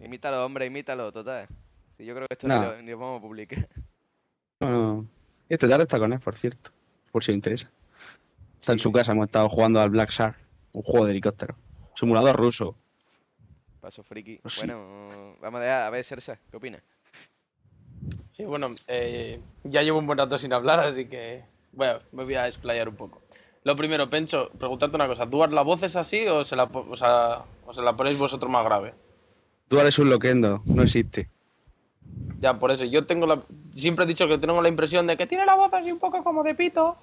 Imítalo, hombre, imítalo, total. Sí, yo creo que esto No. ni, lo, ni lo vamos a publicar. No, no. Este tarde está con él, por cierto, por si os interesa. Está en su casa, hemos estado jugando al Black Shark, un juego de helicóptero. Simulador ruso. Paso friki. Pues sí. Bueno, vamos a, dejar- a ver, Sersa, ¿qué opinas? Sí, bueno, eh, ya llevo un buen rato sin hablar, así que bueno, me voy a explayar un poco. Lo primero, Pencho, preguntarte una cosa. ¿Tú la voz es así o se la, o sea, o se la ponéis vosotros más grave? Tú eres un loquendo, no existe. Ya, por eso, yo tengo la... Siempre he dicho que tengo la impresión de que tiene la voz así un poco como de pito.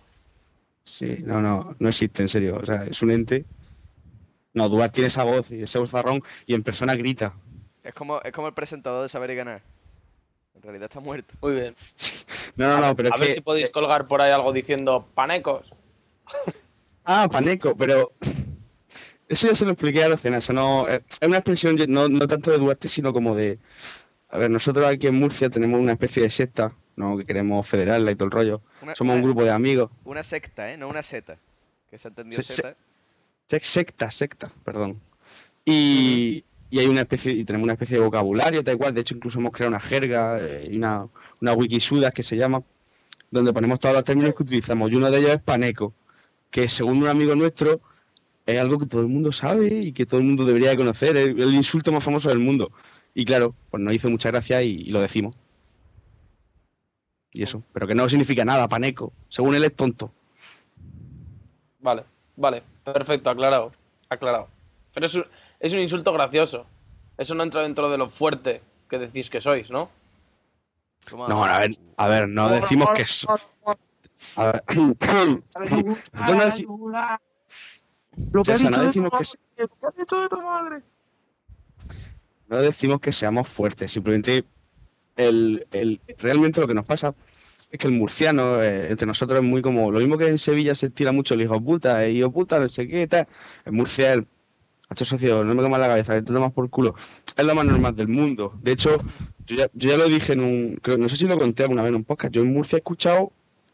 Sí, no, no, no existe, en serio. O sea, es un ente. No, Duarte tiene esa voz y ese vozarrón y en persona grita. Es como, es como el presentador de Saber y Ganar. En realidad está muerto. Muy bien. No, no, no, pero a es ver que... si podéis colgar por ahí algo diciendo panecos. Ah, paneco, pero eso ya se lo expliqué a Lucena, eso no es una expresión no, no tanto de Duarte, sino como de a ver, nosotros aquí en Murcia tenemos una especie de secta, no que queremos federarla y todo el rollo. Una, Somos un grupo de amigos. Una secta, ¿eh? No una seta. Que se ha entendido Se- seta. Sec- Secta, secta, perdón. Y, y hay una especie, y tenemos una especie de vocabulario, tal cual. De hecho, incluso hemos creado una jerga eh, y una, una wikisudas que se llama, donde ponemos todos los términos que utilizamos. Y uno de ellos es paneco, que según un amigo nuestro es algo que todo el mundo sabe y que todo el mundo debería de conocer. Es el insulto más famoso del mundo. Y claro, pues nos hizo mucha gracia y, y lo decimos. Y eso, pero que no significa nada, paneco. Según él es tonto. Vale, vale, perfecto, aclarado, aclarado. Pero es un, es un insulto gracioso. Eso no entra dentro de lo fuerte que decís que sois, ¿no? No, a ver, a ver, no decimos que so- A ver, no, Lo que decimos que de tu madre. no decimos que seamos fuertes, simplemente el, el- realmente lo que nos pasa es que el murciano eh, entre nosotros es muy como lo mismo que en Sevilla se tira mucho el hijo puta, eh, hijo puta, no sé qué, tal. En Murcia el Hacho socio, no me comas la cabeza, que te tomas por culo. Es lo más normal del mundo. De hecho, yo ya, yo ya lo dije en un. creo- no sé si lo conté alguna vez en un podcast. Yo en Murcia he escuchado,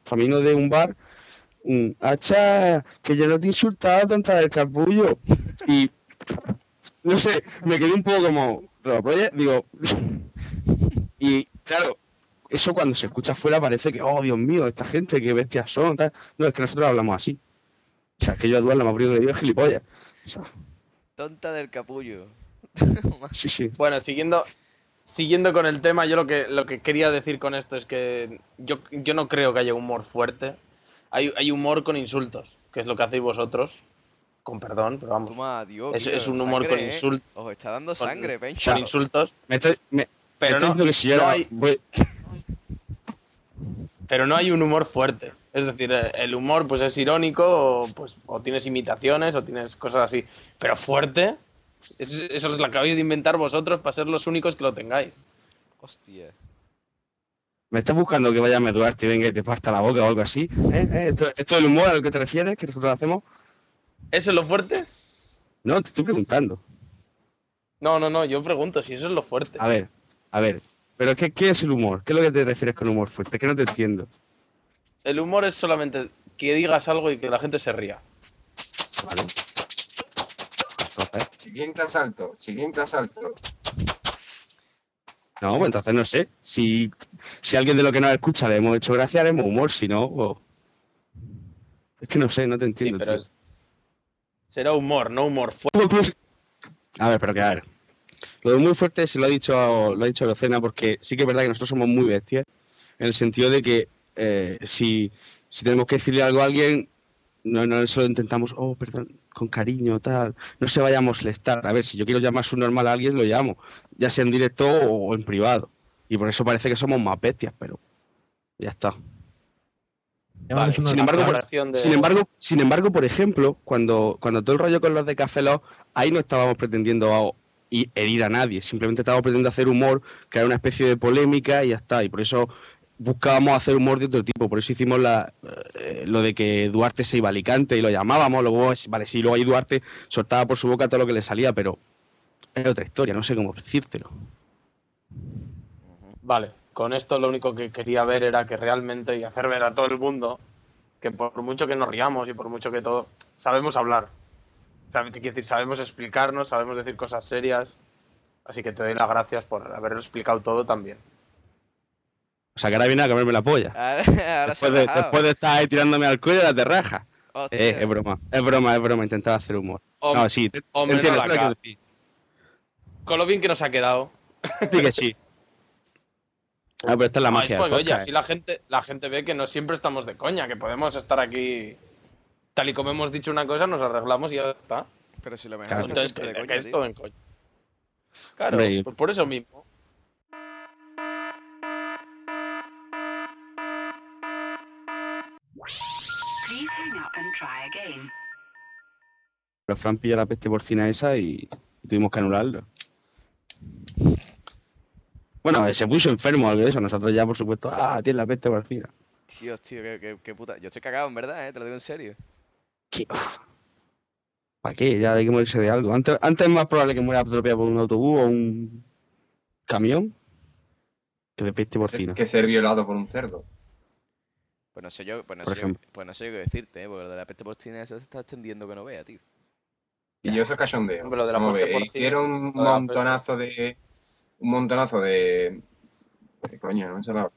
camino de un bar, un hacha, que yo no te he insultado, tonta del capullo. Y. No sé, me quedé un poco como. Digo. y claro, eso cuando se escucha afuera parece que, oh Dios mío, esta gente, qué bestias son. tal. No, es que nosotros hablamos así. O sea, que yo a Eduardo me abrigo que le digo es gilipollas. O sea, Tonta del capullo. sí, sí. Bueno, siguiendo, siguiendo con el tema, yo lo que, lo que quería decir con esto es que yo, yo no creo que haya humor fuerte. Hay, hay humor con insultos, que es lo que hacéis vosotros. Con perdón, pero vamos. Toma, Dios. Es, es un humor sangre, con ¿eh? insultos. Os está dando Con- sangre, pencho. Con insultos. Me estoy, me, me Pero estoy no, diciendo que si no era- hay- voy- pero no hay un humor fuerte. Es decir, eh, el humor pues es irónico, o, pues, o tienes imitaciones, o tienes cosas así. Pero fuerte, es- eso os lo acabáis de inventar vosotros para ser los únicos que lo tengáis. Hostia. me estás buscando que vaya a Duarte y venga y te parta la boca o algo así. ¿Eh? ¿Eh? ¿Esto, ¿Esto es el humor al que te refieres que nosotros hacemos? ¿Eso es lo fuerte? No, te estoy preguntando. No, no, no, yo pregunto si eso es lo fuerte. A ver, a ver. Pero ¿qué, ¿qué es el humor? ¿Qué es lo que te refieres con humor fuerte? Que no te entiendo. El humor es solamente que digas algo y que la gente se ría. Vale. Entonces, Chiquín tras alto, chiquín tras alto. no, pues entonces no sé. Si, si alguien de lo que nos escucha le hemos hecho gracia, haremos humor. Si no, pues- es que no sé, no te Sí, entiendo. pero tío. es- será humor, no humor fuerte. A ver, pero que a ver. Lo de muy fuerte se lo ha dicho lo ha dicho Lucena porque sí que es verdad que nosotros somos muy bestias en el sentido de que eh, si, si tenemos que decirle algo a alguien no, no solo intentamos, oh, perdón, con cariño, tal, no se vaya a molestar. A ver, si yo quiero llamar su normal a alguien, lo llamo, ya sea en directo o en privado. Y por eso parece que somos más bestias, pero ya está. Sin embargo, por- de- Sin embargo, sin embargo, por ejemplo, cuando, cuando todo el rollo con los de Café Lock, ahí no estábamos pretendiendo a- y herir a nadie, simplemente estábamos pretendiendo hacer humor, crear una especie de polémica y ya está. Y por eso buscábamos hacer humor de otro tipo, por eso hicimos la, eh, lo de que Duarte se iba a Alicante y lo llamábamos, luego, vale, sí, luego ahí Duarte soltaba por su boca todo lo que le salía, pero es otra historia, no sé cómo decírtelo. Vale, con esto lo único que quería ver era que realmente y hacer ver a todo el mundo que por mucho que nos riamos y por mucho que todo, sabemos hablar. Decir, sabemos explicarnos, sabemos decir cosas serias. Así que te doy las gracias por haberlo explicado todo también. O sea, que ahora viene a comerme la polla. Ahora, ahora se ha Después de, después de estar ahí tirándome al cuello, la te raja. Hostia. Eh, es broma, es broma, es broma, intentaba hacer humor. No, sí, te, hombre, entiendo, no lo que. Con lo bien que nos ha quedado. Sí que sí. Ah, pero esta es la Ay, magia pues, del oye, así la gente, la gente ve que no siempre estamos de coña, que podemos estar aquí tal y como hemos dicho una cosa, nos arreglamos y ya está. Pero si lo mejor Claro. Entonces, siempre de que, coña, que es todo en coña. Claro, pues por eso mismo. Pero Fran pilló la peste porcina esa y tuvimos que anularlo. Bueno, se puso enfermo o algo de eso. Nosotros ya, por supuesto, ah, tiene la peste porcina. Tío, tío, qué, qué- qué puta. Yo estoy cagado, en verdad, eh, te lo digo en serio. ¿Qué? ¿Para qué? Ya hay que morirse de algo. Antes, antes es más probable que muera atropellado por un autobús o un camión que de peste porcina. Que ser violado por un cerdo. Pues no sé yo, pues no sé yo, pues no sé yo qué decirte, eh, porque lo de la peste porcina eso se está extendiendo que no vea, tío. Y yo soy cachondeo. Hombre, lo de la Vamos a peste ver, porcina, hicieron un montonazo de. Un montonazo de. ¿Qué coño? No me sale la-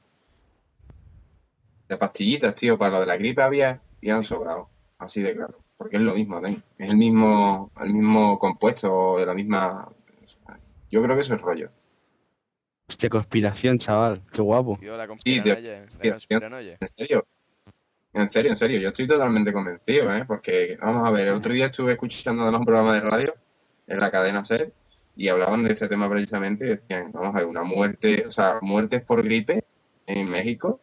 De pastillitas, tío, para lo de la gripe había y han sobrado. Así de claro. Porque es lo mismo, ¿ven? Es el mismo, el mismo compuesto, de la misma. Yo creo que eso es rollo. Hostia, conspiración, chaval. Qué guapo. Tío, la conspiranoia. ¿En serio? En serio, en serio, yo estoy totalmente convencido, ¿eh? Porque, vamos a ver, el otro día estuve escuchando además un programa de radio en la cadena SER y hablaban de este tema precisamente y decían, vamos a ver, una muerte, o sea, muertes por gripe en México,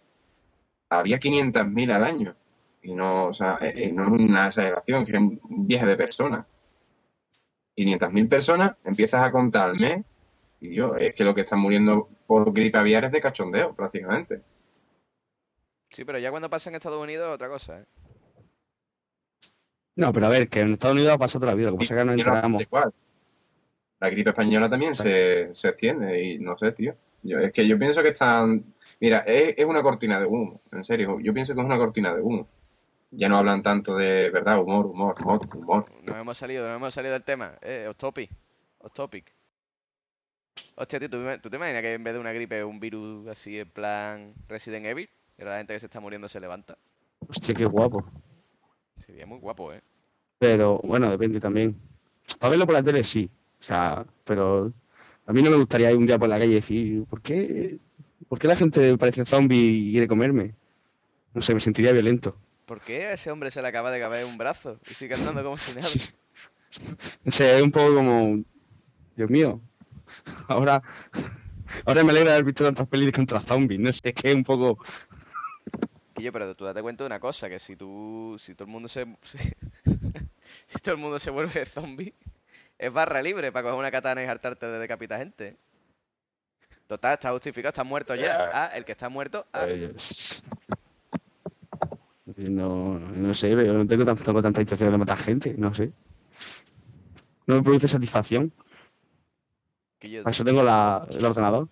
había 500.000 al año. Y no, o sea, eh, eh, no es una exageración, que es un viaje de personas. 500.000 personas, empiezas a contar al mes y yo, es que lo que están muriendo por gripe aviar es de cachondeo, prácticamente. Sí, pero ya cuando pasa en Estados Unidos, otra cosa, eh. No, pero a ver, que en Estados Unidos ha pasado toda la vida. Lo que pasa es que no entramos. La gripe española también se, se extiende y no sé, tío. Yo, es que yo pienso que están... Mira, es, es una cortina de humo, en serio. Yo pienso que es una cortina de humo. Ya no hablan tanto de, ¿verdad? Humor, humor, humor, humor. Nos hemos salido, nos hemos salido del tema. Eh, off topic. Off topic. Hostia, tío, ¿tú, me- ¿tú te imaginas que en vez de una gripe un virus así en plan Resident Evil? Y ahora la gente que se está muriendo se levanta. Hostia, qué guapo. Sería muy guapo, eh. Pero bueno, depende también. Para verlo por la tele sí. O sea, pero a mí no me gustaría ir un día por la calle y decir, ¿por qué, ¿por qué la gente parece zombie y quiere comerme? No sé, me sentiría violento. ¿Por qué a ese hombre se le acaba de caber un brazo y sigue andando como si nada? No sé, es un poco como, Dios mío, ahora, ahora me alegra haber visto tantas pelis contra zombies. No sé, es que es un poco... Quillo, pero tú date cuenta de una cosa, que si tú, si todo el mundo se, si, si todo el mundo se vuelve zombie, es barra libre para coger una katana y hartarte de decapitar gente. Total, está justificado, está muerto ya. Ah, el que está muerto, ah, pues, no, no sé, yo no tengo, tan- tengo tanta intención de matar gente, no sé. No me produce satisfacción. Quillo, Para eso tengo la, el ordenador.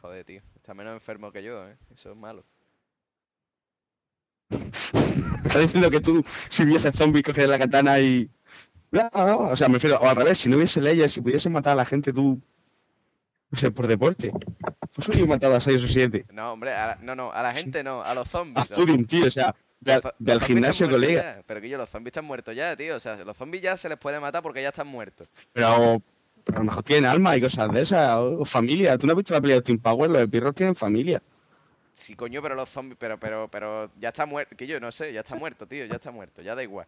joder, tío, está menos enfermo que yo, eh. Eso es malo. Me está diciendo que tú, si hubiese zombies, cogerías la katana y. No, no, o sea, me refiero, o al revés, si no hubiese leyes, si pudiese matar a la gente tú. No sé, por deporte. Pues hubiera matado a 6 o 7. No, hombre, a la- no, no, a la gente no, a los A zombies. Zudin, tío, o sea, de de gimnasio, colega. ya, Pero que yo, los zombies están muertos ya, tío. O sea, los zombies ya se les puede matar porque ya están muertos. Pero a lo mejor tienen alma y cosas de esas, o, o familia. ¿Tú no has visto la pelea de Team Power? Los pirros tienen familia. Sí, coño, pero los zombies, pero, pero, pero, ya está muerto. Que yo no sé, ya está muerto, tío, ya está muerto, ya da igual.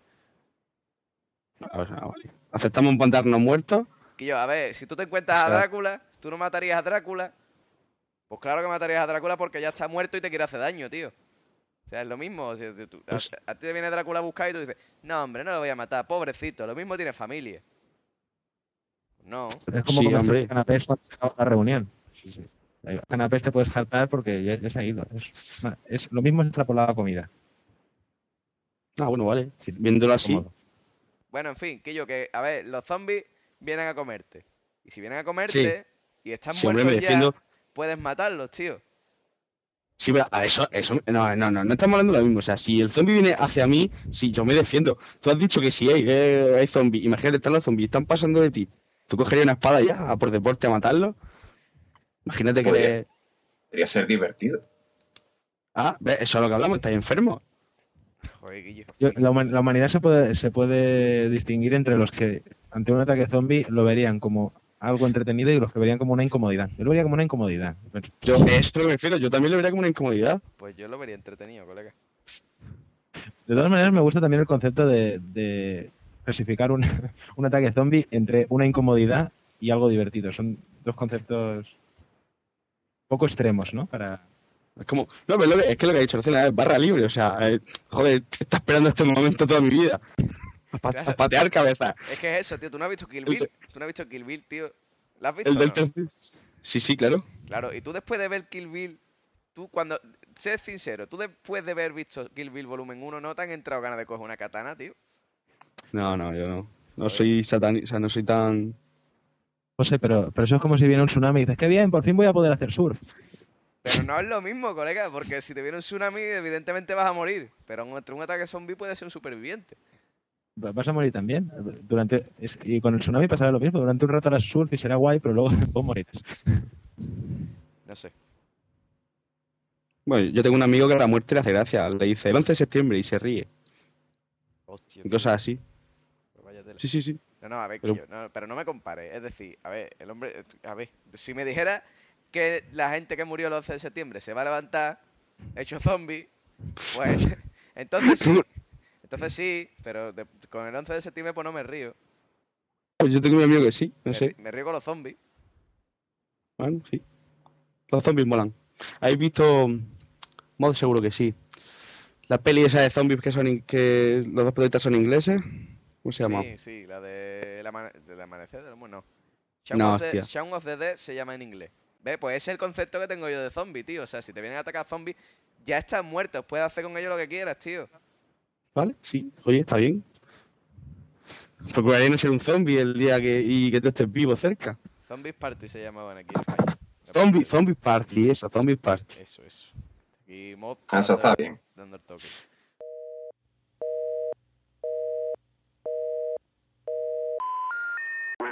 Sea, vale. Aceptamos encontrarnos muertos. Que yo, a ver, si tú te encuentras O a Drácula, tú no matarías a Drácula. Pues claro que matarías a Drácula porque ya está muerto y te quiere hacer daño, tío. O sea, es lo mismo. o sea, tú- a, Pues- a ti te viene Drácula a buscar y tú dices, no, hombre, no lo voy a matar, pobrecito, lo mismo tiene familia. No. Es como Sí, hombre. los canapés cuando se acaba la reunión. Los canapés te puedes saltar porque ya, ya se ha ido. Es, es lo mismo extrapolado a comida. Ah, bueno, vale. Si- viéndolo así. Bueno, en fin, que yo, que, a ver, los zombies vienen a comerte. Y si vienen a comerte y están Sí, me muertos ya, defiendo. puedes matarlos, tío. Sí, pero a eso, eso, no, no, no, no estamos hablando de lo mismo. O sea, si el zombie viene hacia mí, sí, yo me defiendo. Tú has dicho que si hay, que hay zombies, imagínate, están los zombies, están pasando de ti. ¿Tú cogerías una espada ya, a por deporte, a matarlos? Imagínate que. Podría ser divertido. Ah, ¿ves? eso es lo que hablamos, estás enfermo. Joder, Guillo. Yo- la, huma- la humanidad se puede, se puede distinguir entre los que ante un ataque zombie lo verían como algo entretenido y los que verían como una incomodidad. Yo lo vería como una incomodidad. Yo, eso es lo que me refiero, yo también lo vería como una incomodidad. Pues yo lo vería entretenido, colega. De todas maneras, me gusta también el concepto de, de clasificar un, un ataque zombie entre una incomodidad y algo divertido. Son dos conceptos poco extremos, ¿no? Para, Es como, no, pero lo que- es que lo que ha dicho recién es barra libre, o sea, eh, joder, estado esperando este momento toda mi vida. A, pa- Claro. a patear cabeza. Es que es eso, tío. ¿Tú no has visto Kill Bill? ¿Tú no has visto Kill Bill, tío? ¿La has visto? El del no? tercer... Sí, sí, claro. Claro, y tú después de ver Kill Bill, tú cuando... Sé sincero, tú después de haber visto Kill Bill volumen 1, ¿no te han entrado ganas de coger una katana, tío? No, no, yo no. No soy satánico, o sea, no soy tan... José, pero, pero eso es como si viene un tsunami y dices, qué bien, por fin voy a poder hacer surf. Pero no es lo mismo, colega, porque si te viene un tsunami, evidentemente vas a morir. Pero entre un ataque zombie puedes ser un superviviente. Va- Vas a morir también. Durante, y con el tsunami pasará lo mismo. Durante un rato harás surf y será guay, pero luego, luego morirás. No sé. Bueno, yo tengo un amigo que a la muerte le hace gracia. Le dice el 11 de septiembre y se ríe. Hostia. Y cosas así. Sí, sí, sí. No, no, a ver, Pero- Quillo, no, pero no me compares. Es decir, a ver, el hombre. A ver, si me dijera que la gente que murió el 11 de septiembre se va a levantar hecho zombie, pues. entonces sí. Entonces sí, pero de- con el 11 de septiembre pues no me río. Pues yo tengo un amigo que sí, no Me, sé. me río con los zombies. Bueno, sí. Los zombies molan. ¿Habéis visto? Mod seguro que sí. La peli esa de zombies que son in- que los dos protagonistas son ingleses. ¿Cómo se llama? Sí, sí, la de amane- del amanecer del bueno, no. Shaun, No, of the, hostia. Shaun of the Dead se llama en inglés. ¿Ves? Pues ese es el concepto que tengo yo de zombie, tío. O sea, si te vienen a atacar zombies, ya están muertos. Puedes hacer con ellos lo que quieras, tío. ¿Vale? Sí. Oye, está bien. Procuraré no ser un zombie el día que y que tú estés vivo cerca. Zombies Party se llamaban aquí en España. Zombie, zombie party, eso, zombie party. Eso, eso. Aquí mod. Ah, Eso está bien. Dando el toque.